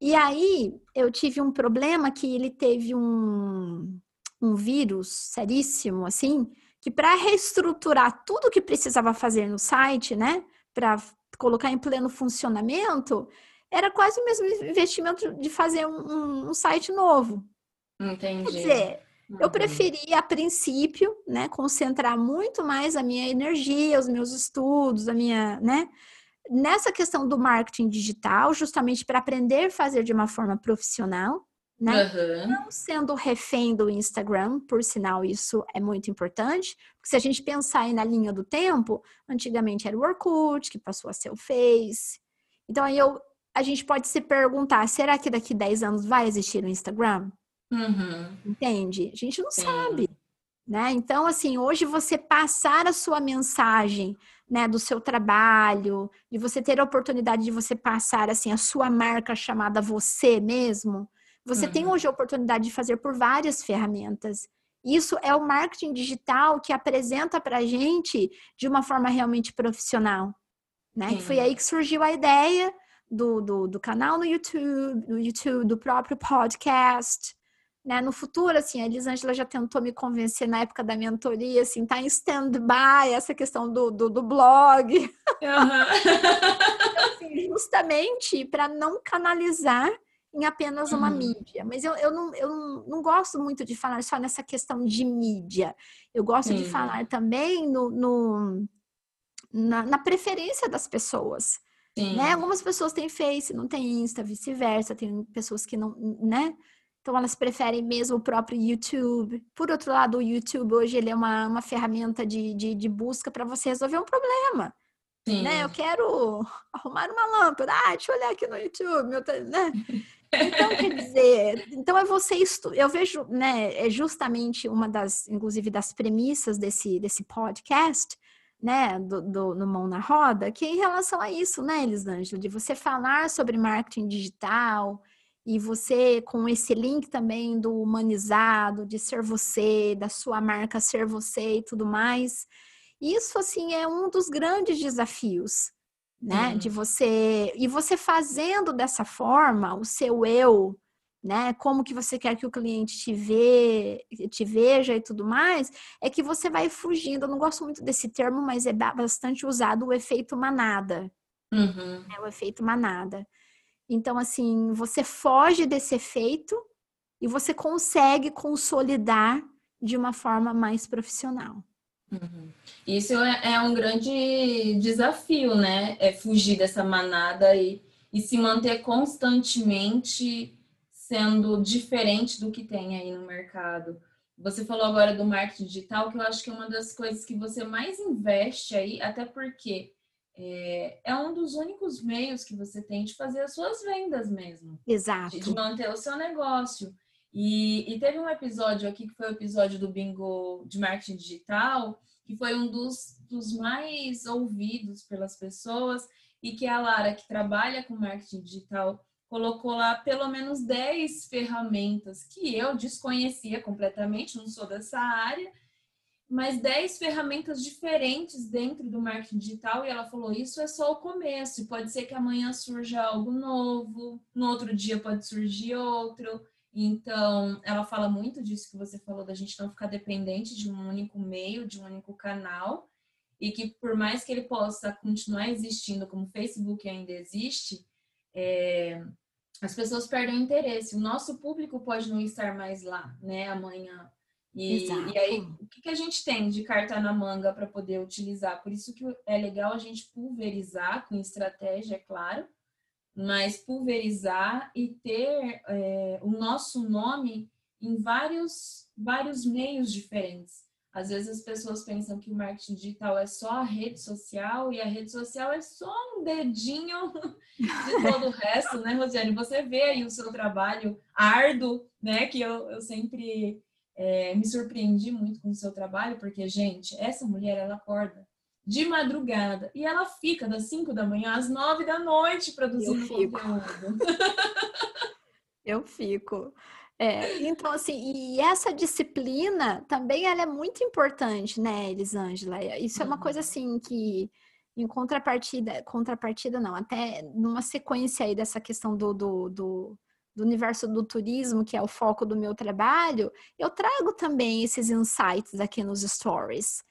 E aí eu tive um problema que ele teve um, um vírus seríssimo, assim, que para reestruturar tudo que precisava fazer no site, né? Para colocar em pleno funcionamento, era quase o mesmo investimento de fazer um, um site novo. Entendi. Quer dizer, uhum. eu preferi, a princípio, né, concentrar muito mais a minha energia, os meus estudos, a minha, né, nessa questão do marketing digital, justamente para aprender a fazer de uma forma profissional, né? Uhum. Não sendo refém do Instagram, por sinal, isso é muito importante, porque se a gente pensar aí na linha do tempo, antigamente era o Orkut, que passou a ser o Face. Então aí eu a gente pode se perguntar: será que daqui 10 anos vai existir o Instagram? Uhum. Entende? A gente não Sim. sabe. Né? Então, assim, hoje você passar a sua mensagem, né, do seu trabalho, de você ter a oportunidade de você passar, assim, a sua marca chamada você mesmo, você uhum. tem hoje a oportunidade de fazer por várias ferramentas. Isso é o marketing digital que apresenta para a gente de uma forma realmente profissional, né? Foi aí que surgiu a ideia do, do, do canal no YouTube, no YouTube, do próprio podcast, né? No futuro, assim, a Elisângela já tentou me convencer na época da mentoria, assim, tá em stand-by essa questão do, do, do blog. Uhum. assim, justamente para não canalizar em apenas uma uhum. mídia. Mas eu, eu, não, eu não, não, gosto muito de falar só nessa questão de mídia. Eu gosto de falar também no, no na, na, preferência das pessoas. Né? Algumas pessoas têm Face, não têm Insta, vice-versa. Tem pessoas que não, né? Então elas preferem mesmo o próprio YouTube. Por outro lado, o YouTube hoje ele é uma, uma ferramenta de, de, de busca para você resolver um problema. Sim. Né? Eu quero arrumar uma lâmpada. Ah, deixa eu olhar aqui no YouTube. Meu, né? Então, quer dizer, então é você estu... eu vejo, né, é justamente uma das, inclusive, das premissas desse, desse podcast, né, do, do, no Mão na Roda, que é em relação a isso, né, Elisângela, de você falar sobre marketing digital, e você, com esse link também do humanizado, de ser você, da sua marca ser você e tudo mais, isso, assim, é um dos grandes desafios, né? Uhum. De você... E você fazendo dessa forma, o seu eu, né? Como que você quer que o cliente te, vê, te veja e tudo mais, é que você vai fugindo. Eu não gosto muito desse termo, mas é bastante usado o efeito manada. Uhum. É o efeito manada. Então, assim, você foge desse efeito e você consegue consolidar de uma forma mais profissional. Uhum. Isso é, é, um grande desafio, né? É fugir dessa manada e, e se manter constantemente sendo diferente do que tem aí no mercado. Você falou agora do marketing digital, que eu acho que é uma das coisas que você mais investe aí, até porque é, é, um dos únicos meios que você tem de fazer as suas vendas mesmo. Exato. De, manter o seu negócio. E, e, teve um episódio aqui, que foi o episódio do Bingo de Marketing Digital, que foi um dos, dos mais ouvidos pelas pessoas, e que a Lara, que trabalha com marketing digital, colocou lá pelo menos 10 ferramentas que eu desconhecia completamente, não sou dessa área, mas 10 ferramentas diferentes dentro do marketing digital e ela falou: Isso é só o começo, pode ser que amanhã surja algo novo, no outro dia pode surgir outro. Então, ela fala muito disso que você falou, da gente não ficar dependente de um único meio, de um único canal, e que por mais que ele possa continuar existindo, como o Facebook ainda existe, é, as pessoas perdem o interesse. O nosso público pode não estar mais lá, né, amanhã e, e, aí, o que, que a gente tem de carta na manga para poder utilizar? Por isso que é legal a gente pulverizar com estratégia, é claro, mas pulverizar e ter é, o nosso nome em vários, vários meios diferentes. Às vezes as pessoas pensam que o marketing digital é só a rede social e a rede social é só um dedinho de todo o resto, né, Rosiane? Você vê aí o seu trabalho árduo, né, que eu, eu sempre é, me surpreendi muito com o seu trabalho, porque, gente, essa mulher, ela acorda de madrugada e ela fica das 5 da manhã às 9 da noite produzindo Eu fico. conteúdo. Eu fico. É, então, assim, e essa disciplina também ela é muito importante, né, Elisângela? Isso é uma coisa, uhum. assim, que em contrapartida, contrapartida não, até numa sequência aí dessa questão do, do, do do universo do turismo, que é o foco do meu trabalho, eu trago também esses insights aqui nos stories,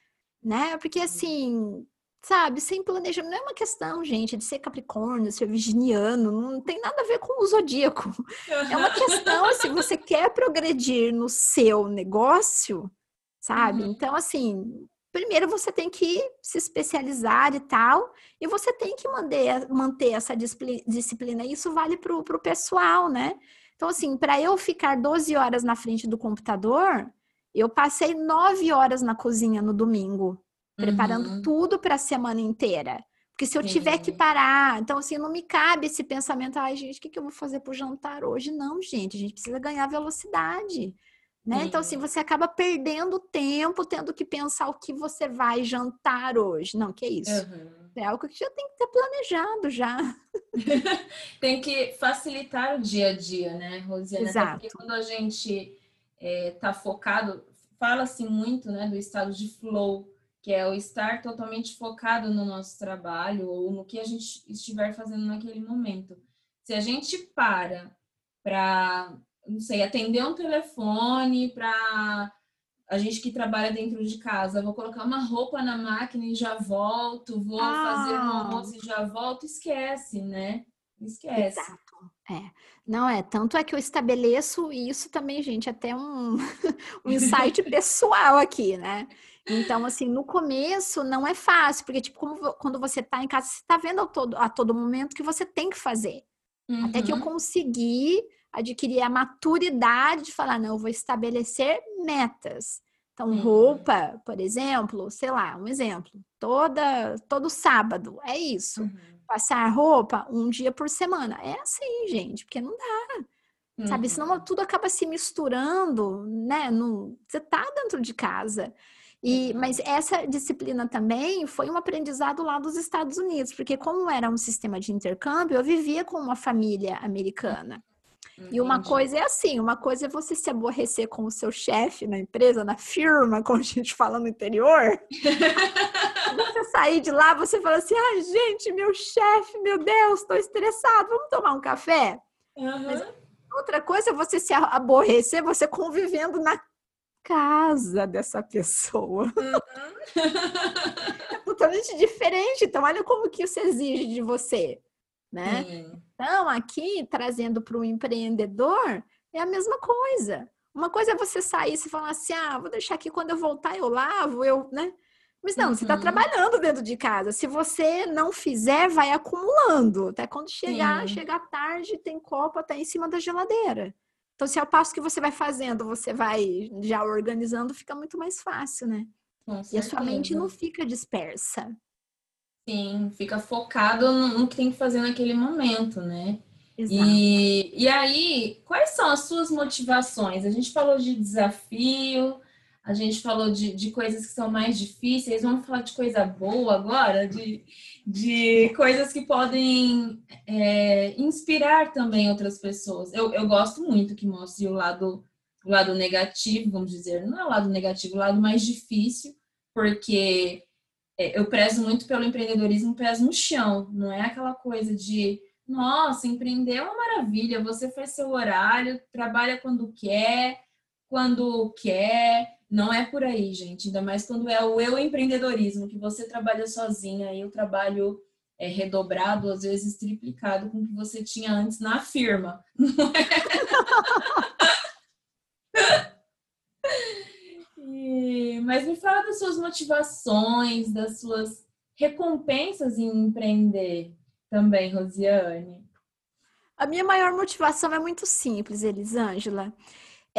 né? Porque assim, sabe, sem planejamento, não é uma questão, gente, de ser capricórnio, ser virginiano, não tem nada a ver com o zodíaco. É uma questão, se você quer progredir no seu negócio, sabe? Uhum. Então, assim, primeiro você tem que se especializar e tal, e você tem que manter, manter essa disciplina. Isso vale para o pessoal, né? Então, assim, para eu ficar 12 horas na frente do computador, eu passei 9 horas na cozinha no domingo, preparando uhum. tudo para a semana inteira. Porque se eu tiver que parar, então assim, não me cabe esse pensamento, ai gente, o que, que eu vou fazer pro jantar hoje? Não, gente, a gente precisa ganhar velocidade. Né? Então, assim, você acaba perdendo tempo tendo que pensar o que você vai jantar hoje. Não, que é isso. Uhum. É algo que já tem que ter planejado já. tem que facilitar o dia a dia, né, Rosiana? Exato. Porque quando a gente está é, focado, fala-se muito né, do estado de flow, que é o estar totalmente focado no nosso trabalho ou no que a gente estiver fazendo naquele momento. Se a gente para para não sei, atender um telefone para a gente que trabalha dentro de casa, vou colocar uma roupa na máquina e já volto, vou ah. fazer um almoço e já volto, esquece, né? Esquece. Exato. É. Não é, tanto é que eu estabeleço isso também, gente, até um, um insight pessoal aqui, né? Então, assim, no começo não é fácil, porque, tipo, como, quando você tá em casa, você tá vendo a todo, a todo momento que você tem que fazer. Uhum. Até que eu uhum. consegui adquirir a maturidade de falar, não, eu vou estabelecer metas. Então, uhum. roupa, por exemplo, sei lá, um exemplo, toda todo sábado, é isso. Uhum. Passar roupa um dia por semana. É assim, gente, porque não dá. Uhum. Sabe, senão uhum. tudo acaba se misturando, né? No, você tá dentro de casa. E, uhum. mas essa disciplina também foi um aprendizado lá dos Estados Unidos, porque como era um sistema de intercâmbio, eu vivia com uma família americana. Entendi. E uma coisa é assim, uma coisa é você se aborrecer com o seu chefe na empresa, na firma, como a gente fala no interior. você sair de lá, você fala assim, ah, gente, meu chefe, meu Deus, estou estressado, vamos tomar um café? Uhum. Mas outra coisa é você se aborrecer, você convivendo na casa dessa pessoa. Uhum. é totalmente diferente. Então, olha como que isso exige de você né? Sim. Então, aqui, trazendo para o empreendedor, é a mesma coisa. Uma coisa é você sair e falar assim, ah, vou deixar aqui quando eu voltar eu lavo, eu, né? Mas não, tá uhum. você está trabalhando dentro de casa. Se você não fizer, vai acumulando. Até quando chegar, Sim. chegar tarde, tem copa até tá em cima da geladeira. Então, se é o passo que você vai fazendo, você vai já organizando, fica muito mais fácil, né? e a sua mente não fica dispersa. Sim, fica focado no, no que tem que fazer naquele momento, né? Exato. E, e aí, quais são as suas motivações? A gente falou de desafio, a gente falou de, de coisas que são mais difíceis, vamos falar de coisa boa agora, de, de coisas que podem é, inspirar também outras pessoas. Eu, eu gosto muito que mostre o lado, o lado negativo, vamos dizer, não é o lado negativo, o lado mais difícil, porque é, eu prezo muito pelo empreendedorismo pés no chão, não é aquela coisa de nossa, empreender é uma maravilha, você faz seu horário, trabalha quando quer, quando quer, não é por aí, gente, ainda mais quando é o eu empreendedorismo, que você trabalha sozinha e o trabalho é redobrado, às vezes triplicado com o que você tinha antes na firma. É? E, mas me fala das suas motivações, das suas recompensas em empreender também, Rosiane. A minha maior motivação é muito simples, Elisângela.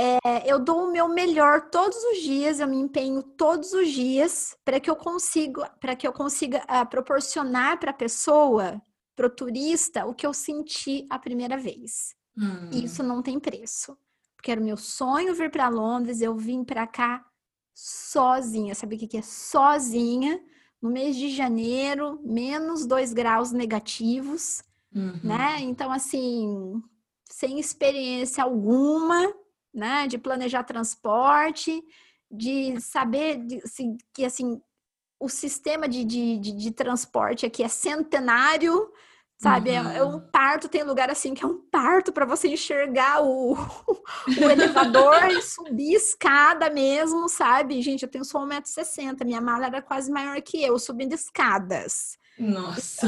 É, eu dou o meu melhor todos os dias, eu me empenho todos os dias para que eu consiga, para que eu consiga uh, proporcionar para a pessoa, para o turista, o que eu senti a primeira vez. Hum. Isso não tem preço. Porque era o meu sonho vir para Londres, eu vim para cá sozinha. Sabe o que é sozinha? No mês de janeiro, menos dois graus negativos, uhum. né? Então, assim, sem experiência alguma, né? De planejar transporte, de saber de, assim, que, assim, o sistema de, de, de, de transporte aqui é centenário, Sabe, uhum. é, um uhum. parto, tem lugar assim que é um parto para você enxergar o, o elevador e subir escada mesmo, sabe? Gente, eu tenho só 1,60m, minha mala era quase maior que eu, subindo escadas. Nossa!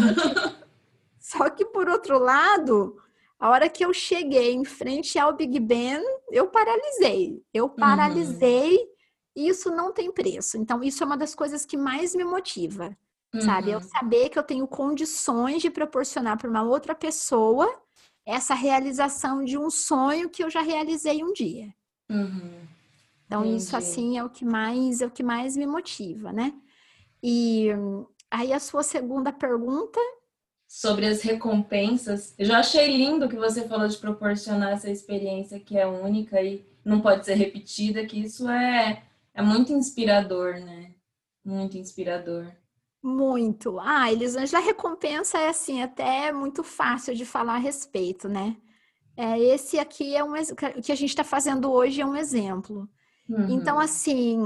Só que, por outro lado, a hora que eu cheguei em frente ao Big Ben, eu paralisei. Eu uhum. paralisei uhum. e isso não tem preço. Então, isso é uma das coisas que mais me motiva. Uhum. Sabe? Eu uhum. saber que eu tenho condições de proporcionar para uma outra pessoa essa realização de um sonho que eu já realizei um dia. Uhum. Então, Entendi. isso assim é o que mais é o que mais me motiva, né? E Aí a sua segunda pergunta sobre as recompensas. Eu já achei lindo que você falou de proporcionar essa experiência que é única e não pode ser repetida, que isso é, é muito inspirador, né? Muito inspirador. Muito. Ah, Elisângela, a recompensa é assim, até muito fácil de falar a respeito, né? É, esse aqui é um o que a gente está fazendo hoje é um exemplo. Então, uhum. Então, assim,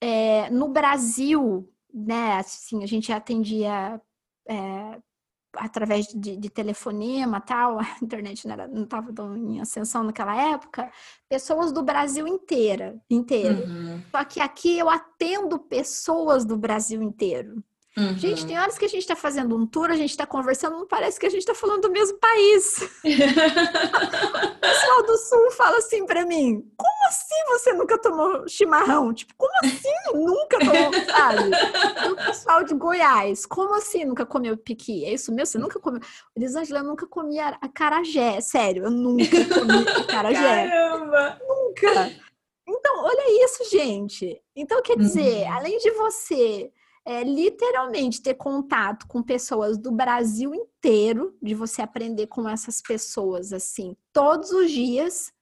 é, no Brasil, né, assim, a gente atendia é, através de, de, telefonema tal, a internet não estava tão em ascensão naquela época, pessoas do Brasil inteira, inteiro. Uhum. Só que aqui eu atendo pessoas do Brasil inteiro. Uhum. Gente, tem horas que a gente está fazendo um tour, a gente está conversando, não parece que a gente está falando do mesmo país. o pessoal do Sul fala assim para mim: como assim você nunca tomou chimarrão? Tipo, como assim nunca tomou, sabe? E o pessoal de Goiás, como assim nunca comeu piqui? É isso mesmo? Você nunca comeu? Elisângela, eu nunca comi acarajé, sério, eu nunca comi acarajé. Caramba! Nunca! Então, olha isso, gente. Então, quer dizer, uhum. além de você é literalmente ter contato com pessoas do Brasil inteiro, de você aprender com essas pessoas assim todos os dias.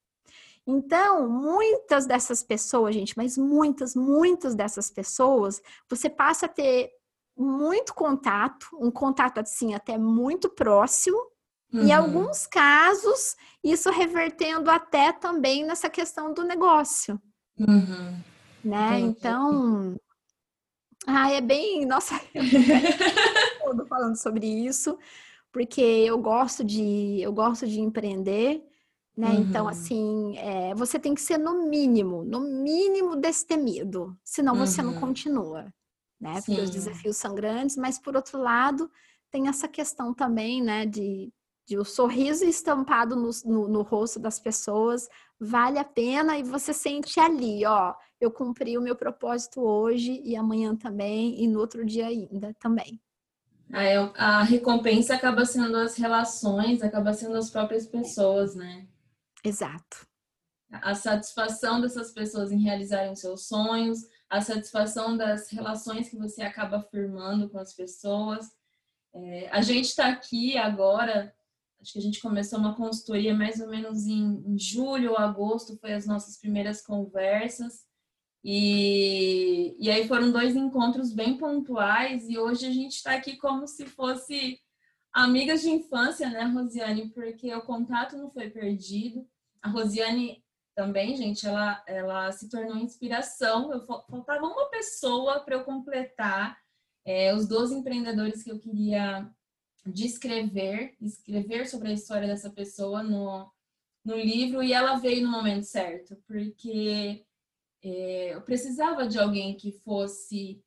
Então, muitas dessas pessoas, gente, mas muitas, muitas dessas pessoas, você passa a ter muito contato, um contato assim até muito próximo. Uhum. Em alguns casos, isso revertendo até também nessa questão do negócio. Uhum. Né? Então, ah, é bem, nossa, todo falando sobre isso, porque eu gosto de, eu gosto de empreender, né? Então, uhum. Então, assim, é, você tem que ser no mínimo, no mínimo destemido, senão uhum. você não uhum. continua, né? Porque Sim. os desafios são grandes, mas por outro lado, tem essa questão também, né, de, de o sorriso estampado no, no, no rosto das pessoas vale a pena e você sente ali, ó, eu cumpri o meu propósito hoje e amanhã também e no outro dia ainda também. A recompensa acaba sendo as relações, acaba sendo as próprias pessoas, né? Exato. A satisfação dessas pessoas em realizarem seus sonhos, a satisfação das relações que você acaba firmando com as pessoas. É, a gente está aqui agora Acho que a gente começou uma consultoria mais ou menos em, em julho ou agosto, foi as nossas primeiras conversas. E, e aí foram dois encontros bem pontuais e hoje a gente está aqui como se fosse amigas de infância, né, Rosiane? Porque o contato não foi perdido. A Rosiane também, gente, ela, ela se tornou inspiração. Eu, faltava uma pessoa para eu completar é, os 12 empreendedores que eu queria de escrever, escrever sobre a história dessa pessoa no, no livro e ela veio no momento certo, porque é, eu precisava de alguém que fosse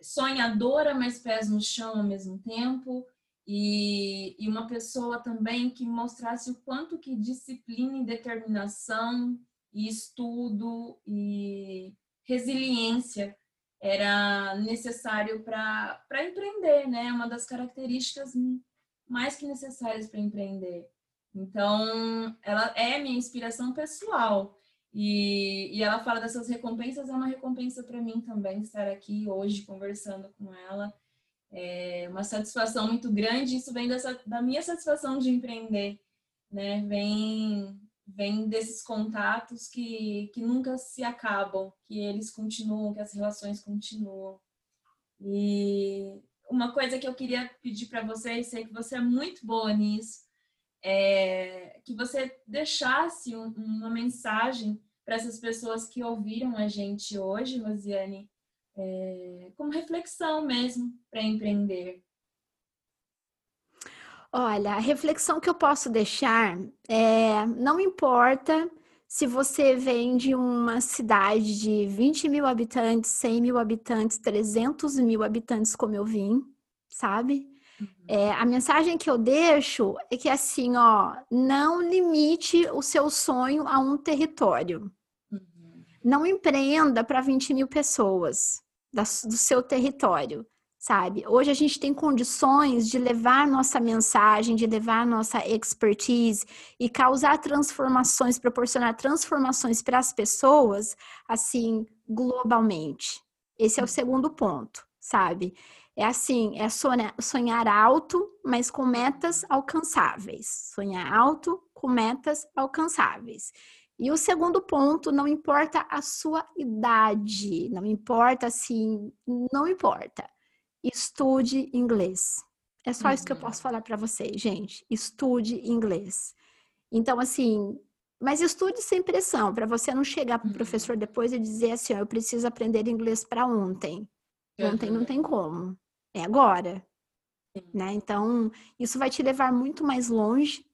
sonhadora, mas pés no chão ao mesmo tempo, e, e uma pessoa também que mostrasse o quanto que disciplina e determinação e estudo e resiliência era necessário para empreender, né? Uma das características mais que necessárias para empreender. Então, ela é minha inspiração pessoal. E, e ela fala dessas recompensas, é uma recompensa para mim também estar aqui hoje conversando com ela. É uma satisfação muito grande. Isso vem dessa, da minha satisfação de empreender, né? Vem vem desses contatos que, que nunca se acabam, que eles continuam, que as relações continuam. E uma coisa que eu queria pedir para vocês, sei que você é muito boa nisso, é que você deixasse um, uma mensagem para essas pessoas que ouviram a gente hoje, Rosiane, é, como reflexão mesmo para empreender. Olha, a reflexão que eu posso deixar é: não importa se você vem de uma cidade de 20 mil habitantes, 100 mil habitantes, 300 mil habitantes, como eu vim, sabe? Uhum. É, a mensagem que eu deixo é que assim, ó, não limite o seu sonho a um território. Uhum. Não empreenda para 20 mil pessoas do seu território sabe? Hoje a gente tem condições de levar nossa mensagem, de levar nossa expertise e causar transformações, proporcionar transformações para as pessoas, assim, globalmente. Esse é o segundo ponto, sabe? É assim, é sonhar, alto, mas com metas alcançáveis. Sonhar alto com metas alcançáveis. E o segundo ponto, não importa a sua idade, não importa assim, não importa. Estude inglês. É só uhum. isso que eu uhum. posso falar para vocês, gente. Estude inglês. Então, assim, mas estude sem pressão, para você não chegar para o uhum. professor depois e dizer assim: ó, eu preciso aprender inglês para ontem. Ontem uhum. não tem como. É agora. Né? Então, isso vai te levar muito mais longe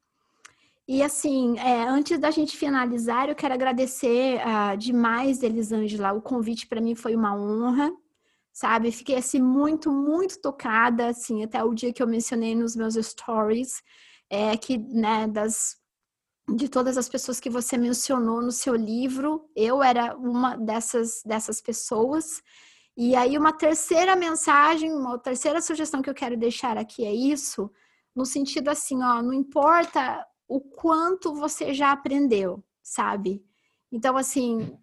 e assim, é, antes da gente finalizar, eu quero agradecer uh, demais, Elisângela. O convite para mim foi uma honra, sabe? Fiquei assim muito, muito tocada, assim, até o dia que eu mencionei nos meus stories, é que, né, das de todas as pessoas que você mencionou no seu livro, eu era uma dessas dessas pessoas. E aí uma terceira mensagem, uma terceira sugestão que eu quero deixar aqui é isso, no sentido assim, ó, não importa o quanto você já aprendeu, sabe? Então, assim,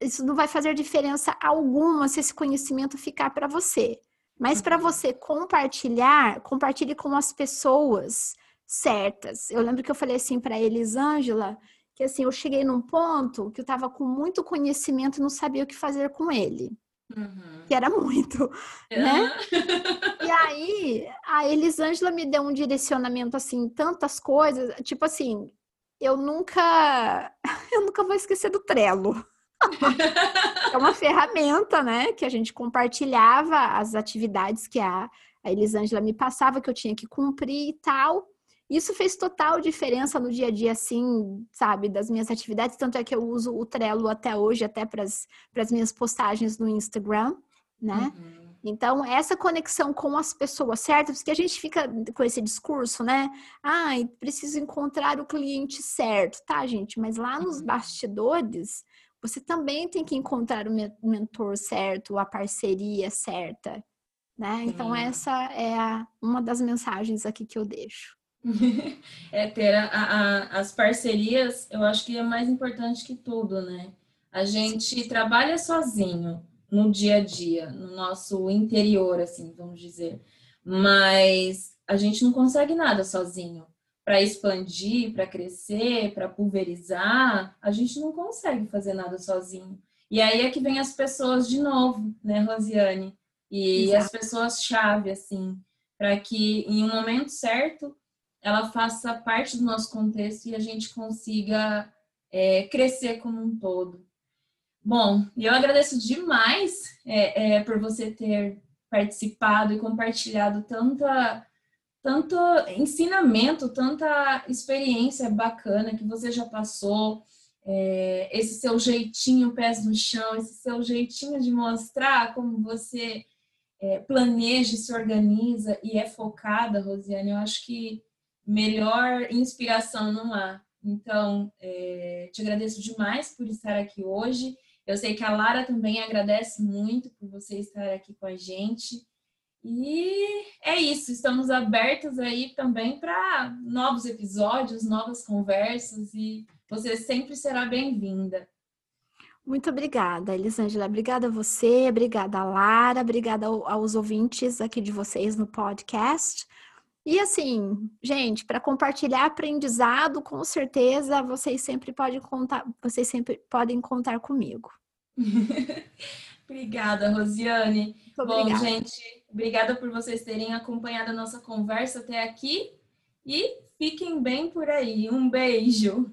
isso não vai fazer diferença alguma se esse conhecimento ficar para você. Mas para uhum. você compartilhar, compartilhe com as pessoas certas. Eu lembro que eu falei assim para Elisângela, que assim, eu cheguei num ponto que eu estava com muito conhecimento e não sabia o que fazer com ele. Uhum. Que era muito, né? e aí, a Elisângela me deu um direcionamento, assim, tantas coisas, tipo assim, eu nunca, eu nunca vou esquecer do Trello. É uma ferramenta, né, que a gente compartilhava as atividades que a, a Elisângela me passava, que eu tinha que cumprir e tal. Isso fez total diferença no dia a dia, assim, sabe, das minhas atividades. Tanto é que eu uso o Trello até hoje, até para as minhas postagens no Instagram, né? Uhum. Então, essa conexão com as pessoas certas, porque a gente fica com esse discurso, né? Ai, ah, preciso encontrar o cliente certo, tá, gente? Mas lá nos uhum. bastidores, você também tem que encontrar o mentor certo, a parceria certa, né? Então, essa é a, uma das mensagens aqui que eu deixo. é ter a, a, as parcerias, eu acho que é mais importante que tudo, né? A gente trabalha sozinho no dia a dia, no nosso interior, assim, vamos dizer, mas a gente não consegue nada sozinho. Para expandir, para crescer, para pulverizar, a gente não consegue fazer nada sozinho. E aí é que vem as pessoas de novo, né, Rosiane? E Exato. as pessoas chave, assim, para que em um momento certo ela faça parte do nosso contexto e a gente consiga é, crescer como um todo. Bom, eu agradeço demais é, é, por você ter participado e compartilhado tanta, tanto ensinamento, tanta experiência bacana que você já passou, é, esse seu jeitinho pés no chão, esse seu jeitinho de mostrar como você é, planeja, se organiza e é focada, Rosiane. Eu acho que melhor inspiração não há. Então, é, te agradeço demais por estar aqui hoje. Eu sei que a Lara também agradece muito por você estar aqui com a gente. E é isso, estamos abertos aí também para novos episódios, novas conversas e você sempre será bem-vinda. Muito obrigada, Elisângela. Obrigada a você, obrigada a Lara, obrigada aos ouvintes aqui de vocês no podcast. E assim, gente, para compartilhar aprendizado, com certeza vocês sempre podem contar, vocês sempre podem contar comigo. obrigada, Rosiane. Bom, gente, obrigada por vocês terem acompanhado a nossa conversa até aqui e fiquem bem por aí. Um beijo.